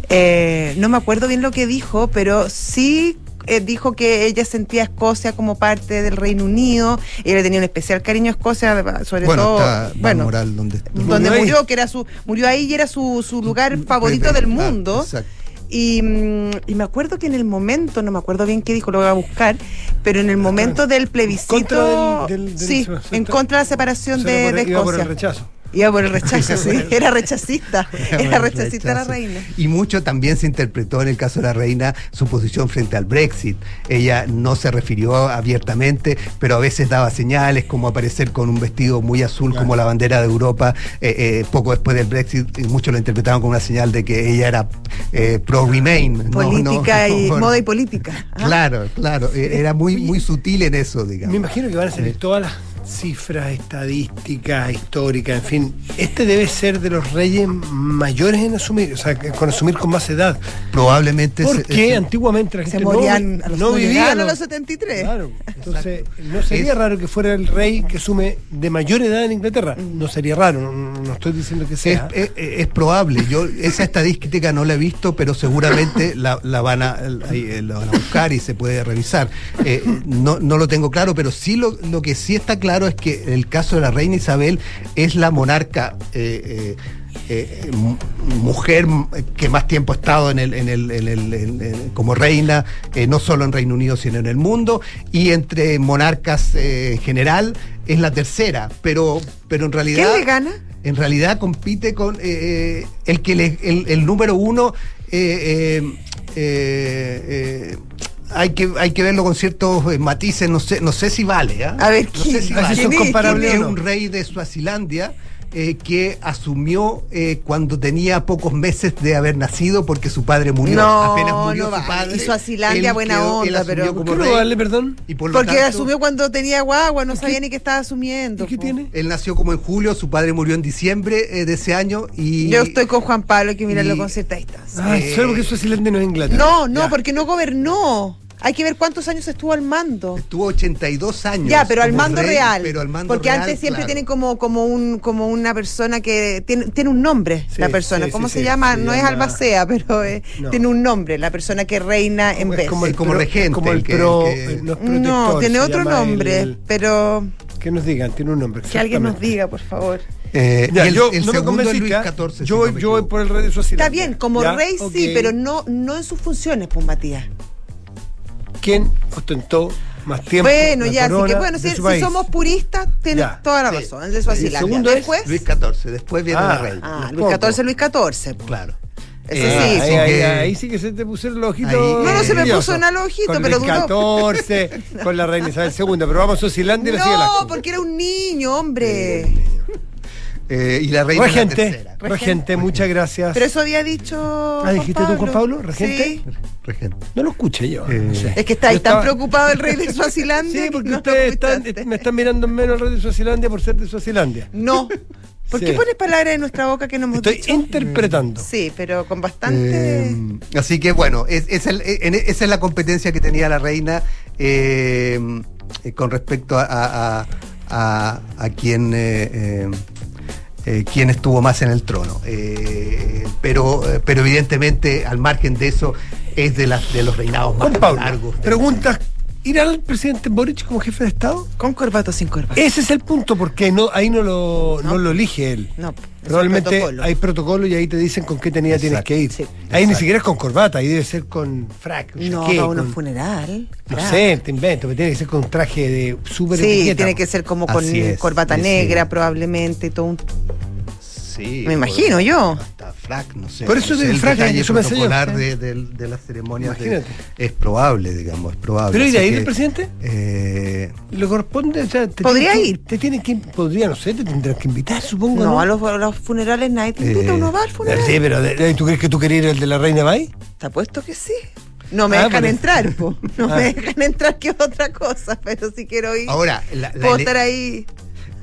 Eh, no me acuerdo bien lo que dijo, pero sí eh, dijo que ella sentía a Escocia como parte del Reino Unido. Ella le tenía un especial cariño a Escocia, sobre bueno todo. está bueno, Moral donde donde Murió ahí. murió, que era su, murió ahí y era su, su lugar favorito del Ah, mundo. exacto. Y, mm, y me acuerdo que en el momento, no me acuerdo bien qué dijo, lo voy a buscar, pero en el momento del plebiscito, Contra del- del- del- sí, en contra de la separación Se de, de por- iba por el Escocia. rechazo. Iba por el rechazo, sí, era rechacista, Era rechacista la reina. Y mucho también se interpretó en el caso de la reina su posición frente al Brexit. Ella no se refirió abiertamente, pero a veces daba señales como aparecer con un vestido muy azul Claro. como la bandera de Europa eh, eh, poco después del Brexit. Y muchos lo interpretaron como una señal de que ella era eh, pro-Remain. no- Política no- y no- moda y política. ¿ah? Claro, claro. eh, Era muy, muy sutil en eso, digamos. Me imagino que van a salir todas las cifras estadísticas, históricas, en fin. Este debe ser de los reyes mayores en asumir, o sea, que- con asumir con más edad. Probablemente Porque se- antiguamente la Se gente morían a los, no, vivía llegaban a los- los 73. Claro, entonces no sería Es- raro que fuera el rey que asume de mayor edad en Inglaterra. No sería raro, no, no estoy diciendo que Es, sea. es- es probable, yo esa estadística no la he visto, pero seguramente la, la van a, ahí, eh, la van a buscar y se puede revisar. Eh, no, no lo tengo claro, pero sí lo, lo que sí está claro es que el caso de la reina Isabel es la monarca eh, eh, eh, mu- mujer que más tiempo ha estado en el, en el, en el- en- en- como reina, eh, no solo en Reino Unido, sino en el mundo, y entre monarcas eh, en general es la tercera, pero, pero en realidad... ¿Quién le gana? En realidad compite con el que le- el número uno. Eh, eh, eh, eh, hay que, hay que verlo con ciertos eh, matices, no sé, no sé si vale. ¿ah? A ver, no ¿quién- sé si vale. quién es? comparables Es o no. un rey de Suazilandia eh, que asumió eh, cuando tenía pocos meses de haber nacido porque su padre murió. No, Apenas murió no su vale. padre. Y Suazilandia, buena quedó- onda, pero- ¿Por qué no darle perdón? y por lo Porque tanto- asumió cuando tenía guagua, no sabía ni qué estaba asumiendo. ¿Y qué po. tiene? Él nació como en julio, su padre murió en diciembre eh, de ese año y Yo estoy con Juan Pablo, hay que mirarlo y- con cierta distancia. Ah, Eh, solo porque Suazilandia no es Inglaterra. No, no, Ya. porque no gobernó. Hay que ver cuántos años estuvo al mando. Estuvo 82 años. Ya, pero al mando rey, real. Pero al mando porque real, antes siempre claro. tienen como, como un, como una persona que tiene, tiene un nombre, Sí, la persona. sí, ¿Cómo sí, se sí, llama? se no es llama- albacea, pero eh, No. tiene un nombre, la persona que reina en Es vez. como el, como regente, Como el el que- pro. el que- eh, no, tiene otro nombre, el- pero que nos digan, tiene un nombre. que alguien nos diga, por favor. Eh, Ya, y el, yo el no me Luis. XIV. si yo no me yo voy por el rey de Suazilandia. Está bien, como ¿Ya? rey sí, pero no, no en sus funciones, pues Matías. ¿Quién ostentó más tiempo? Bueno, ya, así que bueno, si, somos puristas, tienes Ya, toda la sí. razón. El de Suazilandia. segundo es Después, Luis XIV. Después viene Ah. la reina. ah. Luis XIV, Luis XIV. pues. Claro. Ese Eh, sí. ahí, así ahí- que- ahí sí que se te pusieron los ojitos. Ahí, No, no se me puso nada los ojitos, pero Luis duró. XIV, con la reina Isabel II. Pero vamos a Suazilandia y la No, porque era un niño, hombre. Eh, y la reina es la Regente, tercera. regente, muchas gracias. Pero eso había dicho. Ah, ¿dijiste tú, Juan Pablo? ¿Regente? Sí. Regente. No lo escuché yo. Eh, no sé. Es que está ahí tan preocupado el rey de Suazilandia. Sí, que porque no ustedes están- me están mirando en menos el rey de Suazilandia por ser de Suazilandia. No. ¿Por Sí. qué pones palabras en nuestra boca que no hemos Estoy dicho? interpretando. Sí, pero con bastante. Eh, así que bueno, es, es el- en- esa es la competencia que tenía la reina eh, con respecto a, a, a- a- a quien, eh, quien estuvo más en el trono. Eh, pero, eh, pero evidentemente, al margen de eso, es de, las de los reinados más Pablo, largos. preguntas. ¿Irá el presidente Boric como jefe de Estado? ¿Con corbata o sin corbata? Ese es el punto, porque no, ahí no lo, no. No. lo elige él. No, Probablemente protocolo. hay protocolo y ahí te dicen con qué tenía tienes Exacto. que ir. Sí. Ahí ni siquiera es con corbata, ahí debe ser con frac. No, uno con- funeral. No frac. sé, te invento, pero tiene que ser con un traje de súper Sí, etiqueta. tiene que ser como con corbata negra, probablemente, todo un. Sí, Me imagino yo. Hasta frac, no sé. Por eso no sé, el frac, enseñó. protocolar de, de- de las ceremonias de- es probable, digamos, es probable. ¿Pero irá a ir que, el presidente? eh, ¿Le corresponde? O sea, te Podría que- ir. Te tienen que, podría, no sé, te tendrán que invitar, supongo. No, No, a los, a los funerales nadie te invita, Eh, uno va al funeral. Sí, pero ¿tú crees que tú querías ir el de la reina May? Te apuesto que sí. No me Ah, dejan entrar, po. No Ah. me dejan entrar, que es otra cosa, pero si quiero ir. ahora, la, la puedo estar ahí.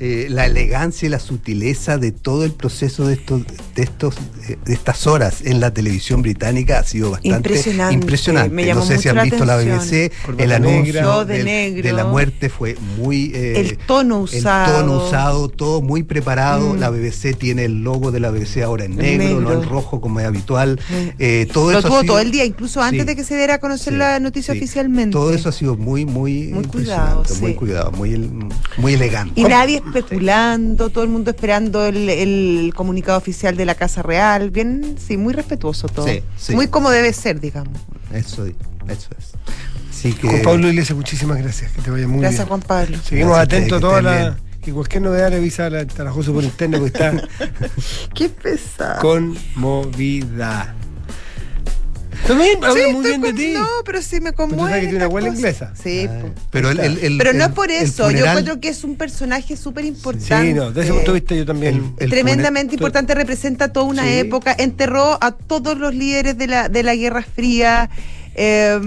Eh, la elegancia y la sutileza de todo el proceso de estos, de estos, eh, de estas horas en la televisión británica ha sido bastante Impresionante, impresionante. me llamó no sé si mucho han la visto la atención. BBC, Corbata el anuncio de del- negro. de la muerte fue muy eh, El tono usado. El tono usado, todo muy preparado. Mm. La BBC tiene el logo de la BBC ahora en negro, negro. no en rojo como es habitual. Mm. Eh, todo Lo eso tuvo sido- todo el día, incluso antes Sí. de que se diera a conocer Sí, la noticia sí. oficialmente. Todo eso ha sido muy, muy, Muy cuidado, muy cuidado, muy, muy elegante. Y nadie especulando, todo el mundo esperando el, el comunicado oficial de la Casa Real. Bien, sí, muy respetuoso todo. Sí, sí. Muy como debe ser, digamos. Eso, eso es. Así que, Juan Pablo Iglesias, muchísimas gracias. Que te vaya muy Gracias, bien. Juan Pablo. Seguimos Gracias atentos a toda que la. Y cualquier novedad le avisa a la, José por interno que está Qué pesado. conmovida. También habla Sí, muy estoy bien de con- ti. No, pero sí me Pero conmueve. sabes que tiene una abuela inglesa. Sí, Ah, po. pero el, el- el- pero no es por eso. Yo encuentro que es un personaje súper importante. Sí, no, desde ese punto de vista yo también. El- el tremendamente funer- importante, representa toda una Sí. época, enterró a todos los líderes de la, de la Guerra Fría, eh,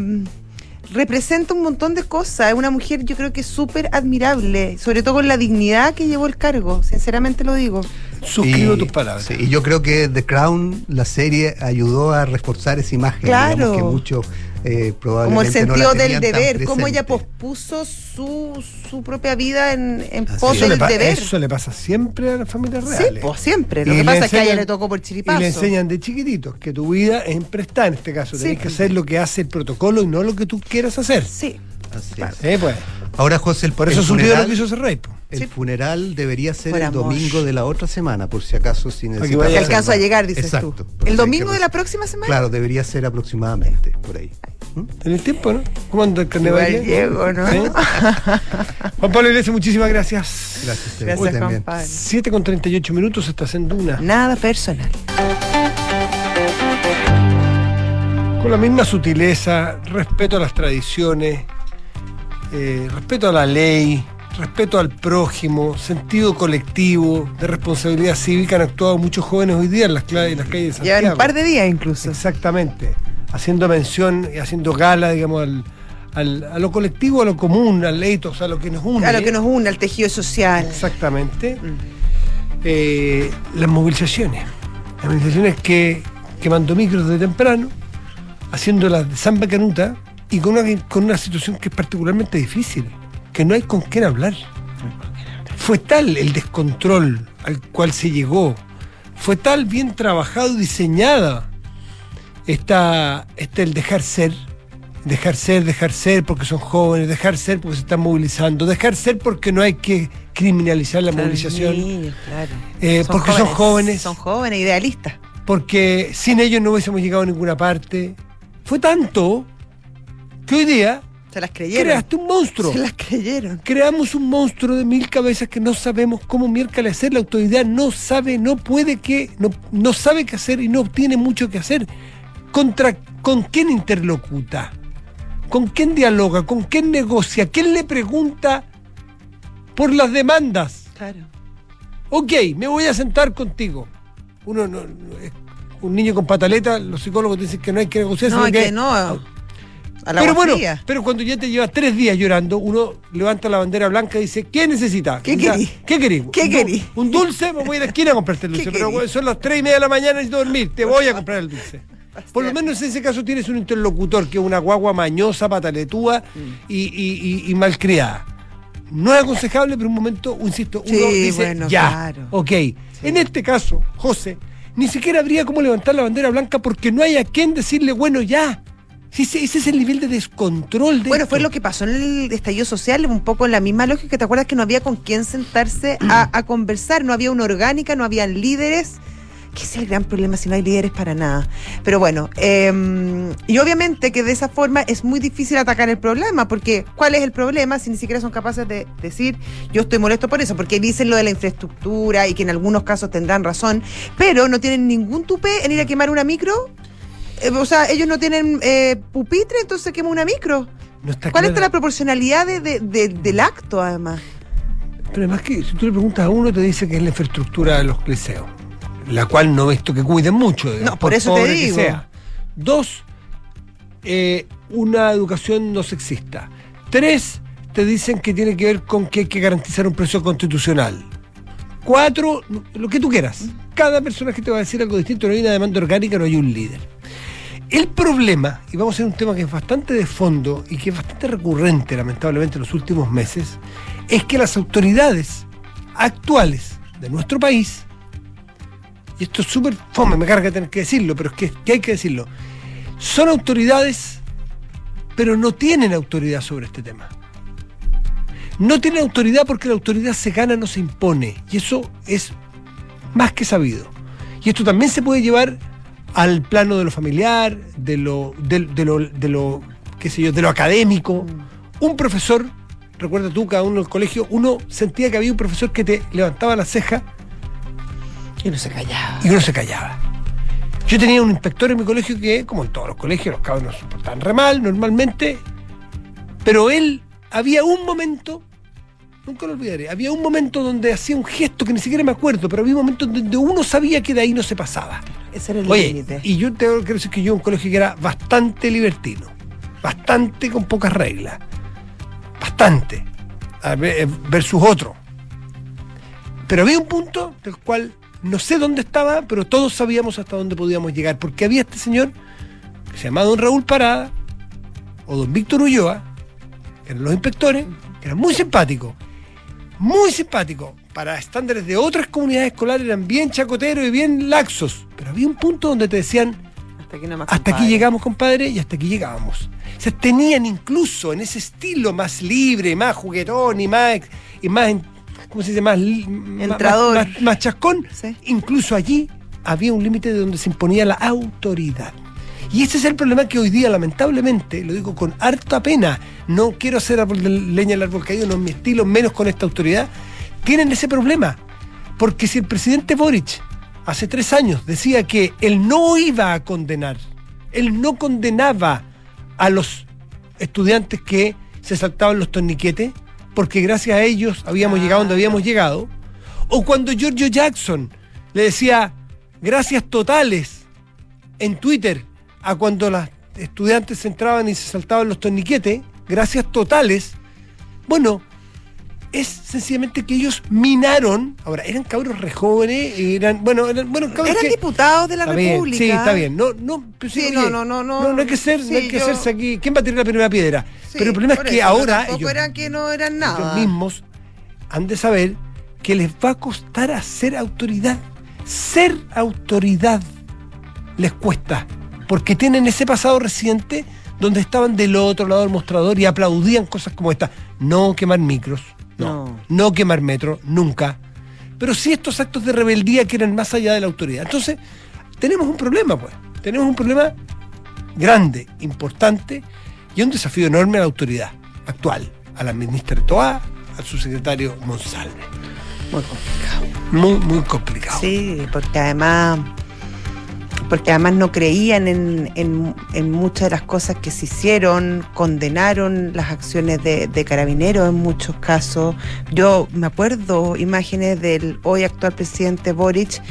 representa un montón de cosas, es una mujer yo creo que súper admirable, sobre todo con la dignidad que llevó el cargo, sinceramente lo digo. Suscribo y- tus palabras. sí, y yo creo que The Crown, la serie, ayudó a reforzar esa imagen. Claro. digamos, que muchos eh, Como el no la sentido del deber, cómo ella pospuso su, su propia vida en, en pos es. Del pa- deber. eso le pasa siempre a las familias Sí, reales. pues siempre. Lo Y que pasa es que a ella le tocó por Y chiripazo. le enseñan de chiquititos que tu vida es emprestada en este caso. Sí, Tenés que pues. hacer lo que hace el protocolo y no lo que tú quieras hacer. Sí. Así Claro. es. Eh, pues. Ahora, José, el, Por eso el su tío lo funeral, quiso hacer rey. po. El Sí. funeral debería ser Por el amor. domingo de la otra semana, por si acaso, si necesitas vaya Que a alcanzo a llegar, dices Exacto. tú. ¿El domingo de la próxima semana? Claro, debería ser aproximadamente por ahí. ¿Mm? ¿Tenés tiempo, no? ¿Cómo anda el carnaval? Llego, ¿no? ¿Sí? Juan Pablo Iglesias, muchísimas gracias. Gracias a ustedes. Gracias, Uy, Juan también. Pablo. 7 con 38 minutos estás en Duna. Nada personal. Con la misma sutileza, respeto a las tradiciones, eh, respeto a la ley, respeto al prójimo, sentido colectivo, de responsabilidad cívica han actuado muchos jóvenes hoy día en las, en las calles de Santiago. Llevan un par de días incluso. Exactamente. Haciendo mención y haciendo gala, digamos, al, al- a lo colectivo, a lo común, al ethos, a lo que nos une. A lo que nos une, al tejido social. Exactamente. Mm. Eh, las movilizaciones. Las movilizaciones que, que mandó micros de temprano, haciendo las de Samba Canuta, y con una, con una situación que es particularmente difícil, que no hay con quién hablar. Fue tal el descontrol al cual se llegó, fue tal bien trabajado y diseñada esta, este el dejar ser, dejar ser, dejar ser porque son jóvenes, dejar ser porque se están movilizando, dejar ser porque no hay que criminalizar la Claro, movilización, niños, claro. eh, porque son jóvenes, Son jóvenes, idealistas. porque sin ellos no hubiésemos llegado a ninguna parte. Fue tanto que hoy día Se las creyeron. creaste un monstruo. Se las creyeron. Creamos un monstruo de mil cabezas que no sabemos cómo miércoles hacer. La autoridad no sabe, no puede que, no, no sabe qué hacer y no tiene mucho que hacer. Contra, ¿Con quién interlocuta? ¿Con quién dialoga? ¿Con quién negocia? ¿Quién le pregunta por las demandas? Claro. Ok, me voy a sentar contigo. Uno no- un niño con pataleta, los psicólogos dicen que no hay que negociar, No, sino que que no. A la pero bueno, fría. pero cuando ya te llevas tres días llorando, uno levanta la bandera blanca y dice, ¿qué necesita? ¿Qué O sea, querí? ¿Qué querís? ¿Qué Un du- querí? Un dulce, me voy a la esquina a comprarte el ¿Qué dulce. Pero bueno, son las tres y media de la mañana y dormir, te voy a comprar el dulce. Por lo menos en ese caso tienes un interlocutor que es una guagua mañosa, pataletúa Mm. y, y- y- y malcriada. No es aconsejable, pero un momento, insisto, uno Sí, dice, bueno, ya, claro. ok. En este caso, José, ni siquiera habría cómo levantar la bandera blanca porque no hay a quien decirle, bueno, ya. Sí, ese, ese es el nivel de descontrol de Bueno, fue lo que pasó en el estallido social, un poco en la misma lógica. ¿Te acuerdas que no había con quién sentarse a, a conversar? No había una orgánica, no habían líderes. ¿Qué es el gran problema si no hay líderes para nada? Pero bueno, eh, y obviamente que de esa forma es muy difícil atacar el problema, porque ¿cuál es el problema si ni siquiera son capaces de decir yo estoy molesto por eso? Porque dicen lo de la infraestructura y que en algunos casos tendrán razón, pero no tienen ningún tupé en ir a quemar una micro. Eh, o sea, ellos no tienen eh, pupitre, entonces quema una micro. No está ¿Cuál es la proporcionalidad de- de- de- del acto, además? Pero además que si tú le preguntas a uno, te dice que es la infraestructura de los liceos, la cual no visto que cuiden mucho. digamos, No, por eso te pobre que digo. sea. Dos, eh, una educación no sexista. Tres, te dicen que tiene que ver con que hay que garantizar un precio constitucional. Cuatro, lo que tú quieras. Cada personaje te va a decir algo distinto, no hay una demanda orgánica, no hay un líder. El problema, y vamos a hacer un tema que es bastante de fondo y que es bastante recurrente, lamentablemente, en los últimos meses, es que las autoridades actuales de nuestro país, y esto es súper fome, me carga tener que decirlo, pero es que, que hay que decirlo, son autoridades, pero no tienen autoridad sobre este tema. No tienen autoridad porque la autoridad se gana, no se impone. Y eso es más que sabido. Y esto también se puede llevar al plano de lo familiar, de lo, de, de lo, de lo, qué sé yo, de lo académico. Un profesor, recuerda tú, cada uno en el colegio, uno sentía que había un profesor que te levantaba la ceja Y no se callaba. y uno se callaba. Yo tenía un inspector en mi colegio que, como en todos los colegios, los cabros no se portaban re mal normalmente, pero él había un momento, nunca lo olvidaré, había un momento donde hacía un gesto que ni siquiera me acuerdo, pero había un momento donde uno sabía que de ahí no se pasaba. Ese era el límite. y yo tengo que decir que yo un colegio que era bastante libertino, bastante con pocas reglas, bastante, eh, versus otro. Pero había un punto del cual no sé dónde estaba, pero todos sabíamos hasta dónde podíamos llegar, porque había este señor que se llamaba don Raúl Parada o don Víctor Ulloa, que eran los inspectores, que eran muy simpáticos, muy simpáticos. Para estándares de otras comunidades escolares eran bien chacoteros y bien laxos, pero había un punto donde te decían, Hasta aquí nomás. hasta aquí compadre. llegamos, compadre, y hasta aquí llegábamos. O sea, tenían incluso en ese estilo más libre, más juguetón y más, y más ¿cómo se dice? Más, Entrador. Más, más chascón. Sí. Incluso allí había un límite de donde se imponía la autoridad. Y ese es el problema que hoy día, lamentablemente, lo digo con harta pena, no quiero hacer árbol de leña al árbol caído, no es mi estilo, menos con esta autoridad, tienen ese problema. Porque si el presidente Boric hace tres años decía que él no iba a condenar, él no condenaba a los estudiantes que se saltaban los torniquetes, porque gracias a ellos habíamos llegado donde habíamos llegado, o cuando Giorgio Jackson le decía gracias totales en Twitter a cuando las estudiantes entraban y se saltaban los torniquetes, gracias totales, bueno, es sencillamente que ellos minaron, ahora, eran cabros re jóvenes, eran, bueno, eran, bueno, cabros Eran que- diputados de la bien, República. sí, está bien. No, no, pero Sí, oye, no, no, no, no. No, hay que ser, no Sí, hay que yo- hacerse aquí. ¿Quién va a tirar la primera piedra? Sí, pero el problema es que eso, ahora ellos, eran que no eran ellos mismos han de saber que les va a costar hacer autoridad. Ser autoridad les cuesta. Porque tienen ese pasado reciente donde estaban del otro lado del mostrador y aplaudían cosas como esta. No quemar micros, no. No. No quemar metro, nunca. Pero sí estos actos de rebeldía que eran más allá de la autoridad. Entonces, tenemos un problema, pues. Tenemos un problema grande, importante y un desafío enorme a la autoridad actual, a la ministra Toa, al subsecretario Monsalve. Muy complicado. Muy, muy complicado. Sí, porque además porque además no creían en, en- muchas de las cosas que se hicieron, condenaron las acciones de, de carabineros en muchos casos. Yo me acuerdo imágenes del hoy actual presidente Boric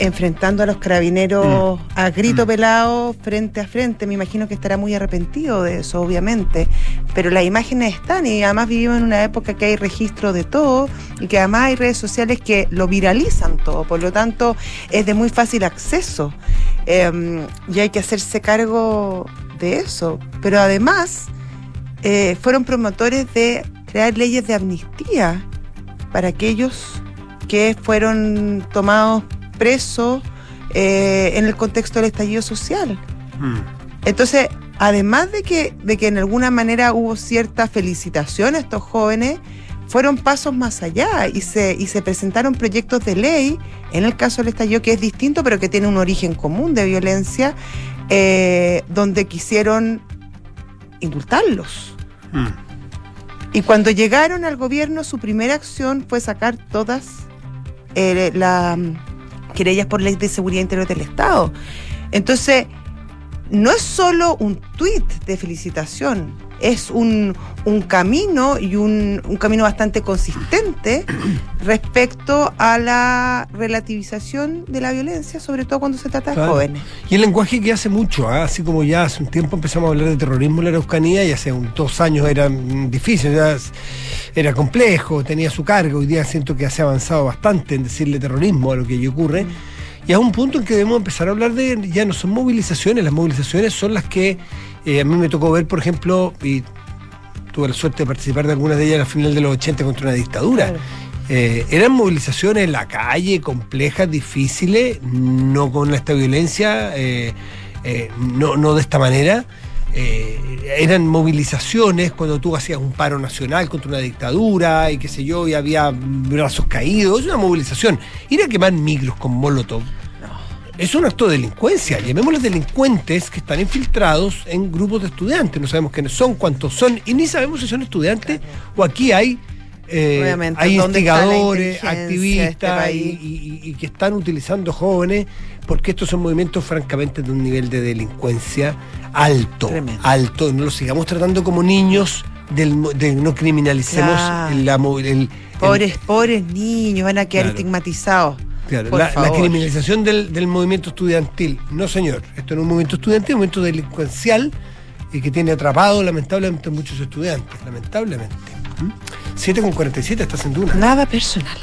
enfrentando a los carabineros a grito pelado frente a frente. Me imagino que estará muy arrepentido de eso, obviamente. Pero las imágenes están y además vivimos en una época que hay registro de todo y que además hay redes sociales que lo viralizan todo. Por lo tanto, es de muy fácil acceso. Eh, y hay que hacerse cargo de eso. Pero además, eh, fueron promotores de crear leyes de amnistía para aquellos que fueron tomados presos eh, en el contexto del estallido social. Mm. Entonces, además de que, de que en alguna manera hubo cierta felicitación a estos jóvenes, fueron pasos más allá y se, y se presentaron proyectos de ley, en el caso del estallido que es distinto, pero que tiene un origen común de violencia, eh, donde quisieron indultarlos. Mm. Y cuando llegaron al gobierno, su primera acción fue sacar todas eh, las querellas por ley de seguridad interior del Estado. Entonces, no es solo un tuit de felicitación, es un, un camino y un, un camino bastante consistente respecto a la relativización de la violencia, sobre todo cuando se trata de jóvenes. Y el lenguaje que hace mucho, ¿ah? así como ya hace un tiempo empezamos a hablar de terrorismo en la Araucanía y hace un, dos años era difícil, ya es- era complejo, tenía su carga. Hoy día siento que se ha avanzado bastante en decirle terrorismo a lo que allí ocurre. Y es un punto en que debemos empezar a hablar de, ya no son movilizaciones, las movilizaciones son las que eh, a mí me tocó ver, por ejemplo, y tuve la suerte de participar de algunas de ellas a la final de los 80 contra una dictadura. Claro. Eh, eran movilizaciones en la calle, complejas, difíciles, no con esta violencia, eh, no, no de esta manera. Eh, eran movilizaciones cuando tú hacías un paro nacional contra una dictadura y qué sé yo, y había brazos caídos. Es una movilización. Ir a quemar micros con molotov es un acto de delincuencia. Llamémoslos delincuentes que están infiltrados en grupos de estudiantes. No sabemos quiénes son, cuántos son, y ni sabemos si son estudiantes o aquí hay, eh, hay ¿dónde está la instigadores, inteligencia de este activistas y, país? y- y que están utilizando jóvenes, porque estos son movimientos francamente de un nivel de delincuencia alto. Tremendo. Alto. No los sigamos tratando como niños. Del, de no criminalicemos Claro. el- el- Pobres, pobres niños, van a quedar Claro. estigmatizados. Claro, la, criminalización del, del movimiento estudiantil. No, señor. Esto no es un movimiento estudiantil, es un movimiento delincuencial y que tiene atrapado lamentablemente a muchos estudiantes. Lamentablemente. ¿Mm? 7 con 47 está sin duda. Nada personal.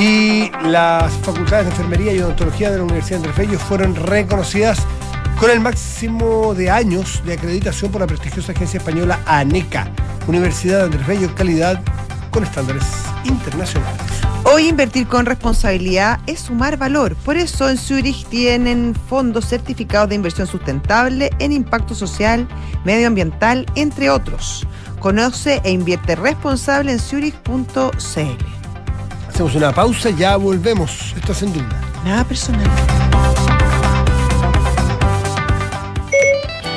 Y las facultades de enfermería y odontología de la Universidad de Entre fueron reconocidas con el máximo de años de acreditación por la prestigiosa agencia española ANECA, Universidad de Entre Feyos, calidad con estándares internacionales. Hoy invertir con responsabilidad es sumar valor. Por eso en Zurich tienen fondos certificados de inversión sustentable en impacto social, medioambiental, entre otros. Conoce e invierte responsable en zurich.cl. Hacemos una pausa, ya volvemos. Esto es en duda. Nada personal.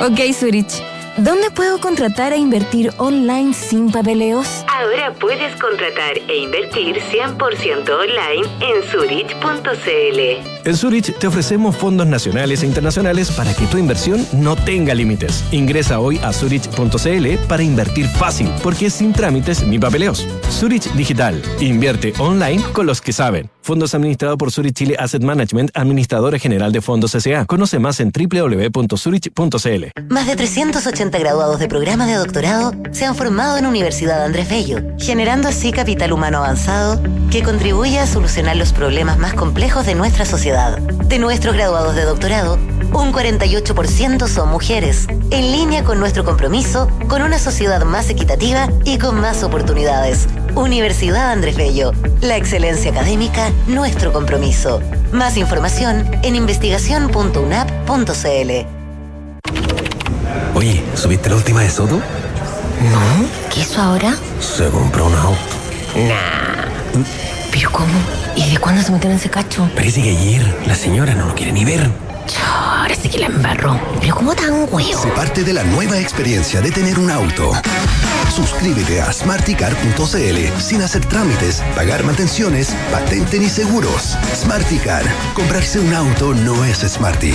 Ok, Zurich. ¿Dónde puedo contratar e invertir online sin papeleos? Ahora puedes contratar e invertir 100% online en Zurich.cl. En Zurich te ofrecemos fondos nacionales e internacionales para que tu inversión no tenga límites. Ingresa hoy a Zurich.cl para invertir fácil, porque es sin trámites ni papeleos. Zurich Digital. Invierte online con los que saben. Fondos administrados por Zurich Chile Asset Management, administradora general de fondos S.A. Conoce más en www.zurich.cl. Más de 380 graduados de programa de doctorado se han formado en Universidad Andrés Bello generando así capital humano avanzado que contribuye a solucionar los problemas más complejos de nuestra sociedad. De nuestros graduados de doctorado, un 48% son mujeres, en línea con nuestro compromiso con una sociedad más equitativa y con más oportunidades. Universidad Andrés Bello, la excelencia académica, nuestro compromiso. Más información en investigación.unap.cl. Oye, ¿subiste la última de Soto? No, ¿qué hizo ahora? Se compró un auto. Nah. ¿Pero cómo? ¿Y de cuándo se metieron en ese cacho? Parece que ayer la señora no lo quiere ni ver. Ahora sí que la embarró. ¿Pero cómo tan huevo? Se parte de la nueva experiencia de tener un auto. Suscríbete a smarticar.cl sin hacer trámites, pagar mantenciones, patente ni seguros. Smarticar. Comprarse un auto no es smarty.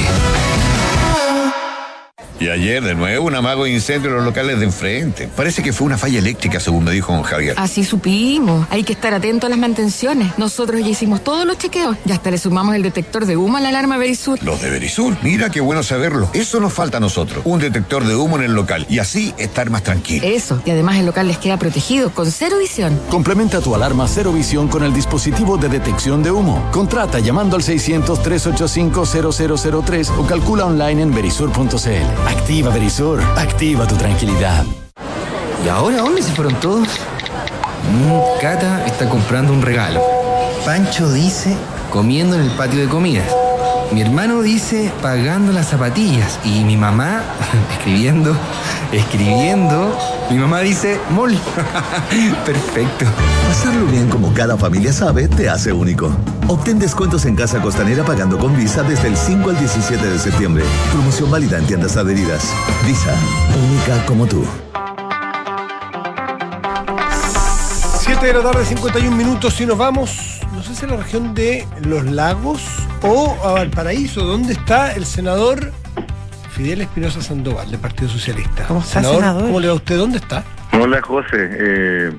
Y ayer, de nuevo, un amago de incendio en los locales de enfrente. Parece que fue una falla eléctrica, según me dijo don Javier. Así supimos. Hay que estar atento a las mantenciones. Nosotros ya hicimos todos los chequeos. Y hasta le sumamos el detector de humo a la alarma Verisur. Los de Verisur. Mira qué bueno saberlo. Eso nos falta a nosotros. Un detector de humo en el local. Y así estar más tranquilo. Eso. Y además el local les queda protegido con cero visión. Complementa tu alarma cero visión con el dispositivo de detección de humo. Contrata llamando al 600-385-0003 o calcula online en verisur.cl. Activa Verisur. Activa tu tranquilidad. ¿Y ahora dónde se fueron todos? Mm, Cata está comprando un regalo. Pancho dice comiendo en el patio de comidas. Mi hermano dice pagando las zapatillas. Y mi mamá escribiendo, escribiendo. Mi mamá dice mol. Perfecto. Pasarlo bien como cada familia sabe te hace único. Obtén descuentos en Casa Costanera pagando con Visa desde el 5 al 17 de septiembre. Promoción válida en tiendas adheridas. Visa, única como tú. 7 de la tarde, 51 minutos y nos vamos, no sé si a la región de Los Lagos o a Valparaíso, donde está el senador Fidel Espinosa Sandoval, del Partido Socialista. ¿Cómo está, senador? ¿Cómo le va a usted? ¿Dónde está? Hola, José. Eh,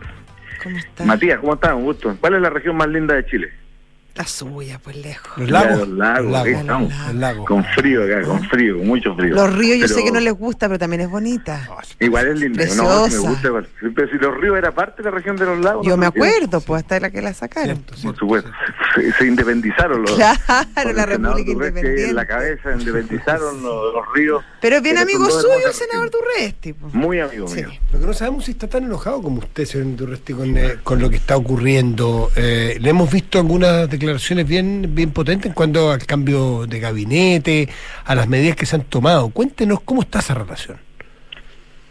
Matías, ¿cómo estás? Un gusto. ¿Cuál es la región más linda de Chile? La suya, pues lejos. Los lagos. Los lagos, lagos. estamos. Los lagos. Con frío acá, con frío, con mucho frío. Los ríos yo sé que no les gusta, pero también es bonita. Igual es lindo. No, me gusta. igual. Pero si los ríos era parte de la región de los lagos. Yo ¿no? me acuerdo, pues hasta la que la sacaron. Por supuesto. Se, se independizaron los. Claro, con la República ahí En Independiente. la cabeza, independizaron los, los ríos. Pero es bien amigo suyo, el senador Durresti. Muy amigo mío. Lo que no sabemos si está tan enojado como usted, señor Durresti, con, eh, con lo que está ocurriendo. Eh, le hemos visto algunas declaraciones bien, bien potentes en cuanto al cambio de gabinete, a las medidas que se han tomado. Cuéntenos cómo está esa relación.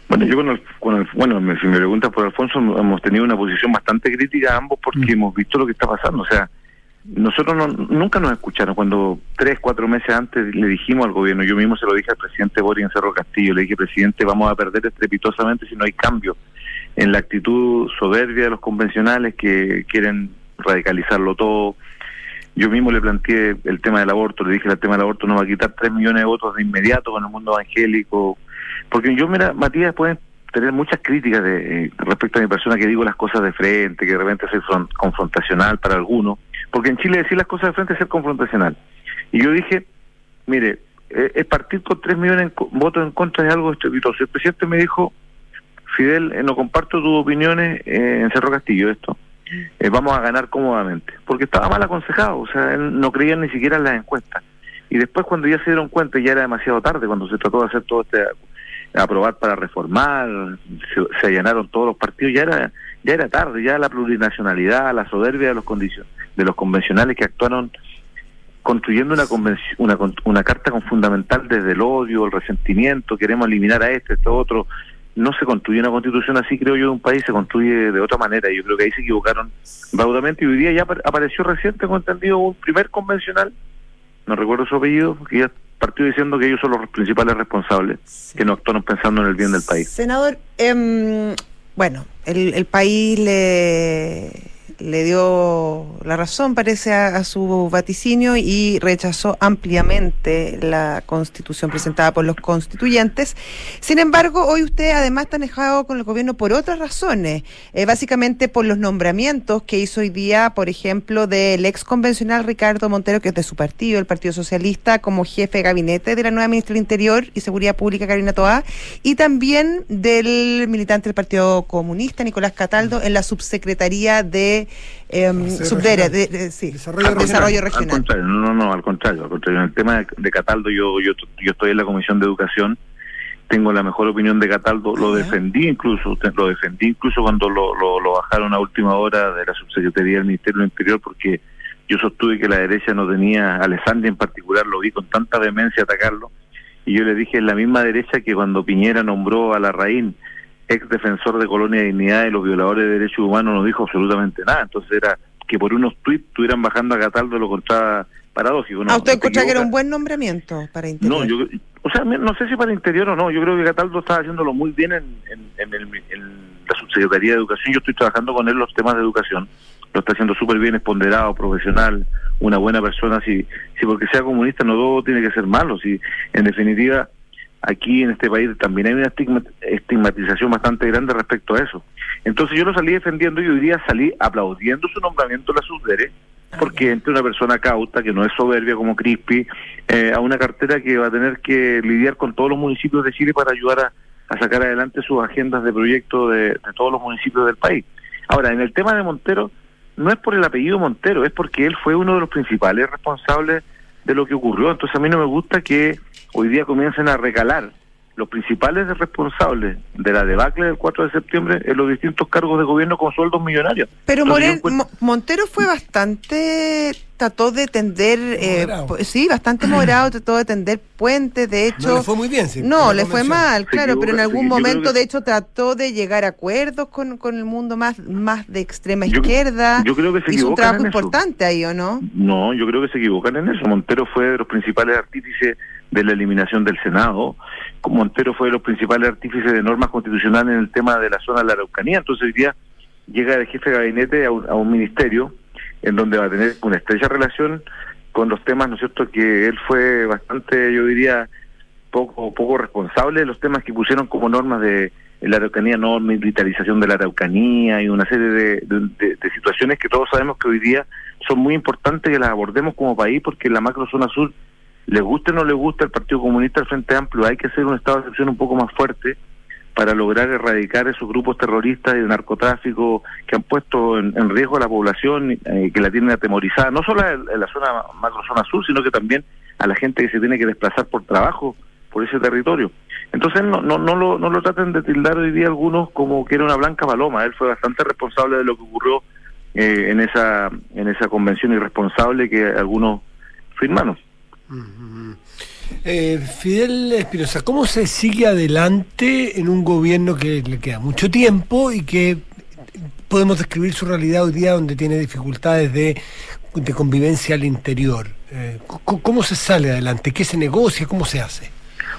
Bueno, yo con el, con el- bueno, me- si me preguntas por Alfonso, hemos tenido una posición bastante crítica ambos porque hemos visto lo que está pasando. O sea, nosotros no- nunca nos escucharon. Cuando tres, cuatro meses antes le dijimos al gobierno, yo mismo se lo dije al presidente Boris en Cerro Castillo, le dije, presidente, vamos a perder estrepitosamente si no hay cambio en la actitud soberbia de los convencionales que quieren radicalizarlo todo. Yo mismo le planteé el tema del aborto, le dije el tema del aborto nos va a quitar tres millones de votos de inmediato con el mundo evangélico. Porque yo, mira, Matías, pueden tener muchas críticas de, eh, respecto a mi persona que digo las cosas de frente, que de repente soy fron- confrontacional para algunos. Porque en Chile decir las cosas de frente es ser confrontacional. Y yo dije, mire, eh, es partir con tres millones de votos en contra de algo estrepitoso. El presidente me dijo, Fidel, eh, no comparto tus opiniones eh, en Cerro Castillo, esto. Eh, vamos a ganar cómodamente. Porque estaba mal aconsejado, o sea, él no creía ni siquiera en las encuestas. Y después cuando ya se dieron cuenta, ya era demasiado tarde, cuando se trató de hacer todo este aprobar para reformar, se, se allanaron todos los partidos, ya era ya era tarde, ya la plurinacionalidad, la soberbia de los de los convencionales que actuaron construyendo una una con- una carta con fundamental desde el odio, el resentimiento, queremos eliminar a este, esto otro. No se construye una constitución así, creo yo, de un país, se construye de otra manera. Yo creo que ahí se equivocaron raudamente y hoy día ya apar- apareció reciente, tengo entendido, un primer convencional, no recuerdo su apellido, que ya partió diciendo que ellos son los principales responsables, que no actuaron pensando en el bien del país. Senador, em, bueno, el, el país le, le dio la razón, parece, a, a su vaticinio y rechazó ampliamente la constitución presentada por los constituyentes. Sin embargo, hoy usted además está enojado con el gobierno por otras razones, eh, básicamente por los nombramientos que hizo hoy día, por ejemplo, del ex convencional Ricardo Montero, que es de su partido, el Partido Socialista, como jefe de gabinete de la nueva ministra del Interior y Seguridad Pública, Karina Toá, y también del militante del Partido Comunista, Nicolás Cataldo, en la subsecretaría de em, Desarrollo Subdere, regional. de, de- sí, Desarrollo al desarrollo Al regional. contrario, no, no, no, al contrario, al contrario. En el tema de, de Cataldo, yo, yo, yo estoy en la Comisión de Educación, tengo la mejor opinión de Cataldo, lo defendí incluso, lo defendí incluso cuando lo, lo, lo bajaron a última hora de la subsecretaría del Ministerio del Interior, porque yo sostuve que la derecha no tenía, Alessandria en particular, lo vi con tanta vehemencia atacarlo, y yo le dije, es la misma derecha que cuando Piñera nombró a Larraín ex defensor de Colonia de Dignidad y los violadores de derechos humanos, no dijo absolutamente nada. Entonces era que por unos tuits estuvieran bajando a Cataldo lo encontraba paradójico. ¿no? ¿A usted No encuentra que era un buen nombramiento para Interior? No, yo, o sea, no sé si para interior o no. Yo creo que Cataldo está haciéndolo muy bien en, en, en el- en la subsecretaría de Educación. Yo estoy trabajando con él los temas de educación. Lo está haciendo súper bien, es ponderado, profesional, una buena persona. Si, si porque sea comunista no todo tiene que ser malo. Si, en definitiva, aquí en este país también hay una estigma- estigmatización bastante grande respecto a eso. Entonces yo lo salí defendiendo y hoy día salí aplaudiendo su nombramiento en la subdere porque entre una persona cauta, que no es soberbia como Crispi, eh, a una cartera que va a tener que lidiar con todos los municipios de Chile para ayudar a, a sacar adelante sus agendas de proyecto de, de todos los municipios del país. Ahora, en el tema de Montero, no es por el apellido Montero, es porque él fue uno de los principales responsables de lo que ocurrió. Entonces a mí no me gusta que hoy día comiencen a recalar los principales responsables de la debacle del 4 de septiembre en los distintos cargos de gobierno con sueldos millonarios. Pero Entonces, Morel- Montero fue bastante, trató de tender, eh, Moderado. pu- sí, bastante moderado, trató de tender puentes, de hecho. No le fue muy bien, sí, No, le fue mal, claro, pero en algún momento, que- de hecho, trató de llegar a acuerdos con, con el mundo más, más de extrema Yo- izquierda. yo creo que se Hizo un trabajo importante ahí, ¿o no? No, yo creo que se equivocan en eso. Montero fue de los principales artífices de la eliminación del Senado. Montero fue de los principales artífices de normas constitucionales en el tema de la zona de la Araucanía. Entonces hoy día llega de jefe de gabinete a un, a un ministerio en donde va a tener una estrecha relación con los temas, ¿no es cierto?, que él fue bastante, yo diría, poco poco responsable de los temas que pusieron como normas de la Araucanía, no militarización de la Araucanía y una serie de, de- situaciones que todos sabemos que hoy día son muy importantes que las abordemos como país porque la macrozona sur, le guste o no le guste al Partido Comunista, al Frente Amplio, hay que hacer un estado de excepción un poco más fuerte para lograr erradicar esos grupos terroristas y de narcotráfico que han puesto en, en riesgo a la población, eh, que la tienen atemorizada, no solo en, la zona macrozona sur, sino que también a la gente que se tiene que desplazar por trabajo por ese territorio. Entonces no, no, no, lo, no lo traten de tildar hoy día algunos como que era una blanca paloma, él fue bastante responsable de lo que ocurrió eh, en esa en esa convención irresponsable que algunos firmaron. Eh, Fidel Espinosa, ¿cómo se sigue adelante en un gobierno que le queda mucho tiempo y que podemos describir su realidad hoy día donde tiene dificultades de, convivencia al interior? Eh, ¿Cómo se sale adelante? ¿Qué se negocia? ¿Cómo se hace?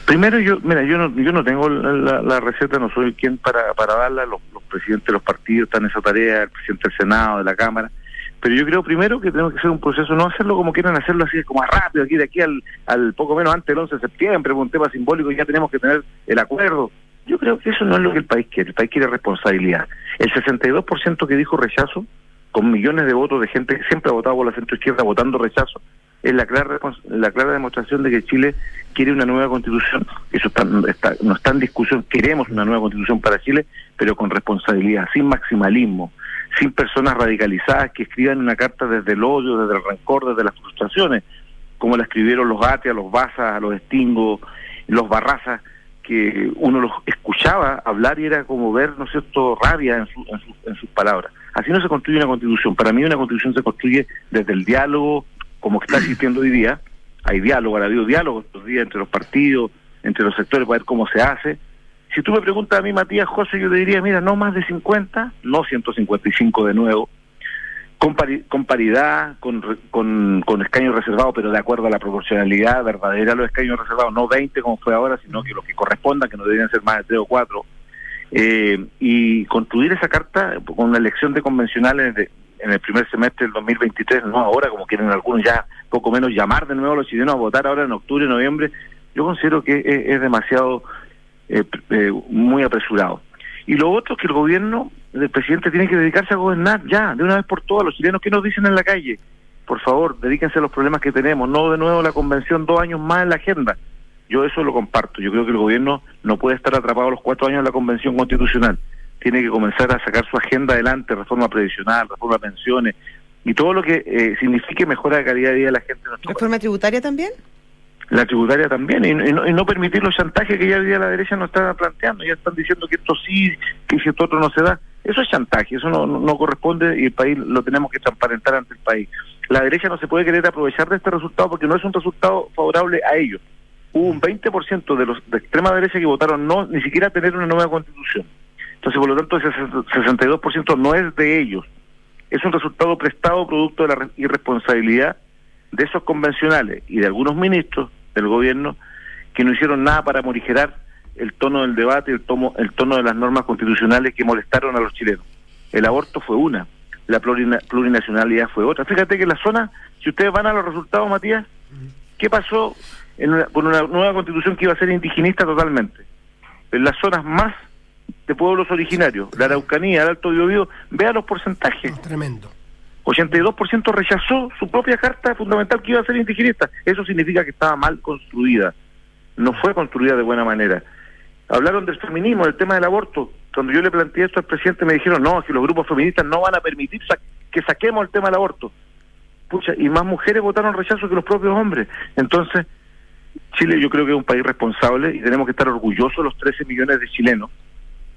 Primero yo, mira, yo no, yo no tengo la receta, no soy quien para, para darla, los, los presidentes de los partidos están en esa tarea, el presidente del Senado, de la Cámara, pero yo creo primero que tenemos que hacer un proceso, no hacerlo como quieran hacerlo así, como rápido, aquí de aquí al, al poco menos antes del 11 de septiembre, un tema simbólico, y ya tenemos que tener el acuerdo. Yo creo que eso no es lo que el país quiere, el país quiere responsabilidad. El 62% que dijo rechazo, con millones de votos de gente que siempre ha votado por la centroizquierda votando rechazo, es la clara la clara demostración de que Chile quiere una nueva constitución. Eso está, está- no está en discusión. Queremos una nueva constitución para Chile, pero con responsabilidad, sin maximalismo, sin personas radicalizadas que escriban una carta desde el odio, desde el rencor, desde las frustraciones, como la escribieron los Atia, los Baza, los Estingo, los Barraza, que uno los escuchaba hablar y era como ver, ¿no es cierto?, rabia en, su- en, su- en sus palabras. Así no se construye una constitución. Para mí una constitución se construye desde el diálogo, como está existiendo hoy día. Hay diálogo, ha habido diálogo estos días entre los partidos, entre los sectores, para ver cómo se hace. Si tú me preguntas a mí, Matías José, yo te diría, mira, no más de 50, no 155 de nuevo, con, con paridad, con, re- con, escaños reservados, pero de acuerdo a la proporcionalidad verdadera de los escaños reservados, no 20 como fue ahora, sino que los que correspondan, que no deberían ser más de 3 o 4, eh, y construir esa carta con una elección de convencionales de- en el primer semestre del 2023, no ahora, como quieren algunos ya poco menos llamar de nuevo a los chilenos a votar ahora en octubre, noviembre, yo considero que es demasiado eh, eh, muy apresurado. Y lo otro es que el gobierno del presidente tiene que dedicarse a gobernar ya, de una vez por todas. Los chilenos, ¿qué nos dicen en la calle? Por favor, dedíquense a los problemas que tenemos, no de nuevo la convención dos años más en la agenda. Yo eso lo comparto. Yo creo que el gobierno no puede estar atrapado los cuatro años en la convención constitucional. Tiene que comenzar a sacar su agenda adelante, reforma previsional, reforma de pensiones y todo lo que eh, signifique mejora de calidad de vida de la gente. en nuestro país. ¿Reforma tributaria también? La tributaria también, y, no, y no permitir los chantajes que ya hoy la derecha nos está planteando. Ya están diciendo que esto sí, que si esto otro no se da. Eso es chantaje, eso no, no, corresponde y el país lo tenemos que transparentar ante el país. La derecha no se puede querer aprovechar de este resultado porque no es un resultado favorable a ellos. Hubo un 20% de los de extrema derecha que votaron no, ni siquiera tener una nueva constitución. Entonces, por lo tanto, ese 62% no es de ellos. Es un resultado prestado producto de la re- irresponsabilidad de esos convencionales y de algunos ministros del gobierno que no hicieron nada para morigerar el tono del debate, el, tomo, el tono de las normas constitucionales que molestaron a los chilenos. El aborto fue una, la plurina- plurinacionalidad fue otra. Fíjate que la zona, si ustedes van a los resultados, Matías, ¿qué pasó en una- con una nueva constitución que iba a ser indigenista totalmente? En las zonas más de pueblos originarios, la Araucanía, el Alto Biobío, vea los porcentajes. Tremendo. 82% rechazó su propia carta fundamental que iba a ser indigenista. Eso significa que estaba mal construida. No fue construida de buena manera. Hablaron del feminismo, del tema del aborto. Cuando yo le planteé esto al presidente me dijeron, no, que los grupos feministas no van a permitir sa- que saquemos el tema del aborto. Pucha, y más mujeres votaron rechazo que los propios hombres. Entonces, Chile yo creo que es un país responsable y tenemos que estar orgullosos los 13 millones de chilenos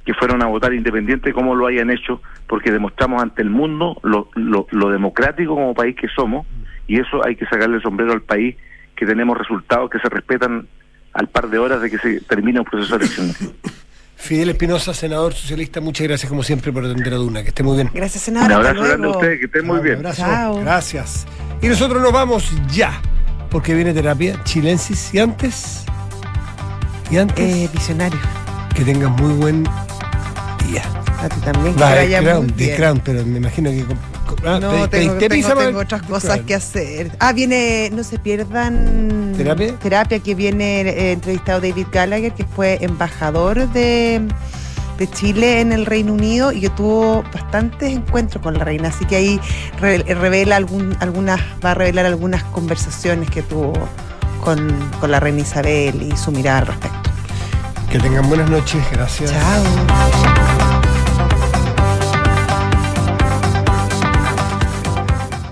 que fueron a votar independiente de cómo lo hayan hecho, porque demostramos ante el mundo lo, lo, lo democrático como país que somos, y eso hay que sacarle el sombrero al país, que tenemos resultados que se respetan al par de horas de que se termine un proceso de elección. Fidel Espinosa, senador socialista, muchas gracias como siempre por atender a Duna. Que esté muy bien. Gracias, Un senador. hasta abrazo grande a ustedes, que estén muy bien. Abrazo. Chao. Gracias. Y nosotros nos vamos ya, porque viene terapia chilensis. Y antes, y antes, Eh, visionario. Que tengan muy buen día. A ti también. Que Va, muy Crown, de. Crown, pero me imagino que... ah, No, te- te- tengo, te tengo- otras cosas que hacer. Ah, viene, no se pierdan. ¿Terapia? Terapia, que viene eh, entrevistado David Gallagher, que fue embajador de, de Chile en el Reino Unido y que tuvo bastantes encuentros con la reina. Así que ahí re- revela algún, algunas, va a revelar algunas conversaciones que tuvo con, con la reina Isabel y su mirada al respecto. Que tengan buenas noches, gracias. Chao.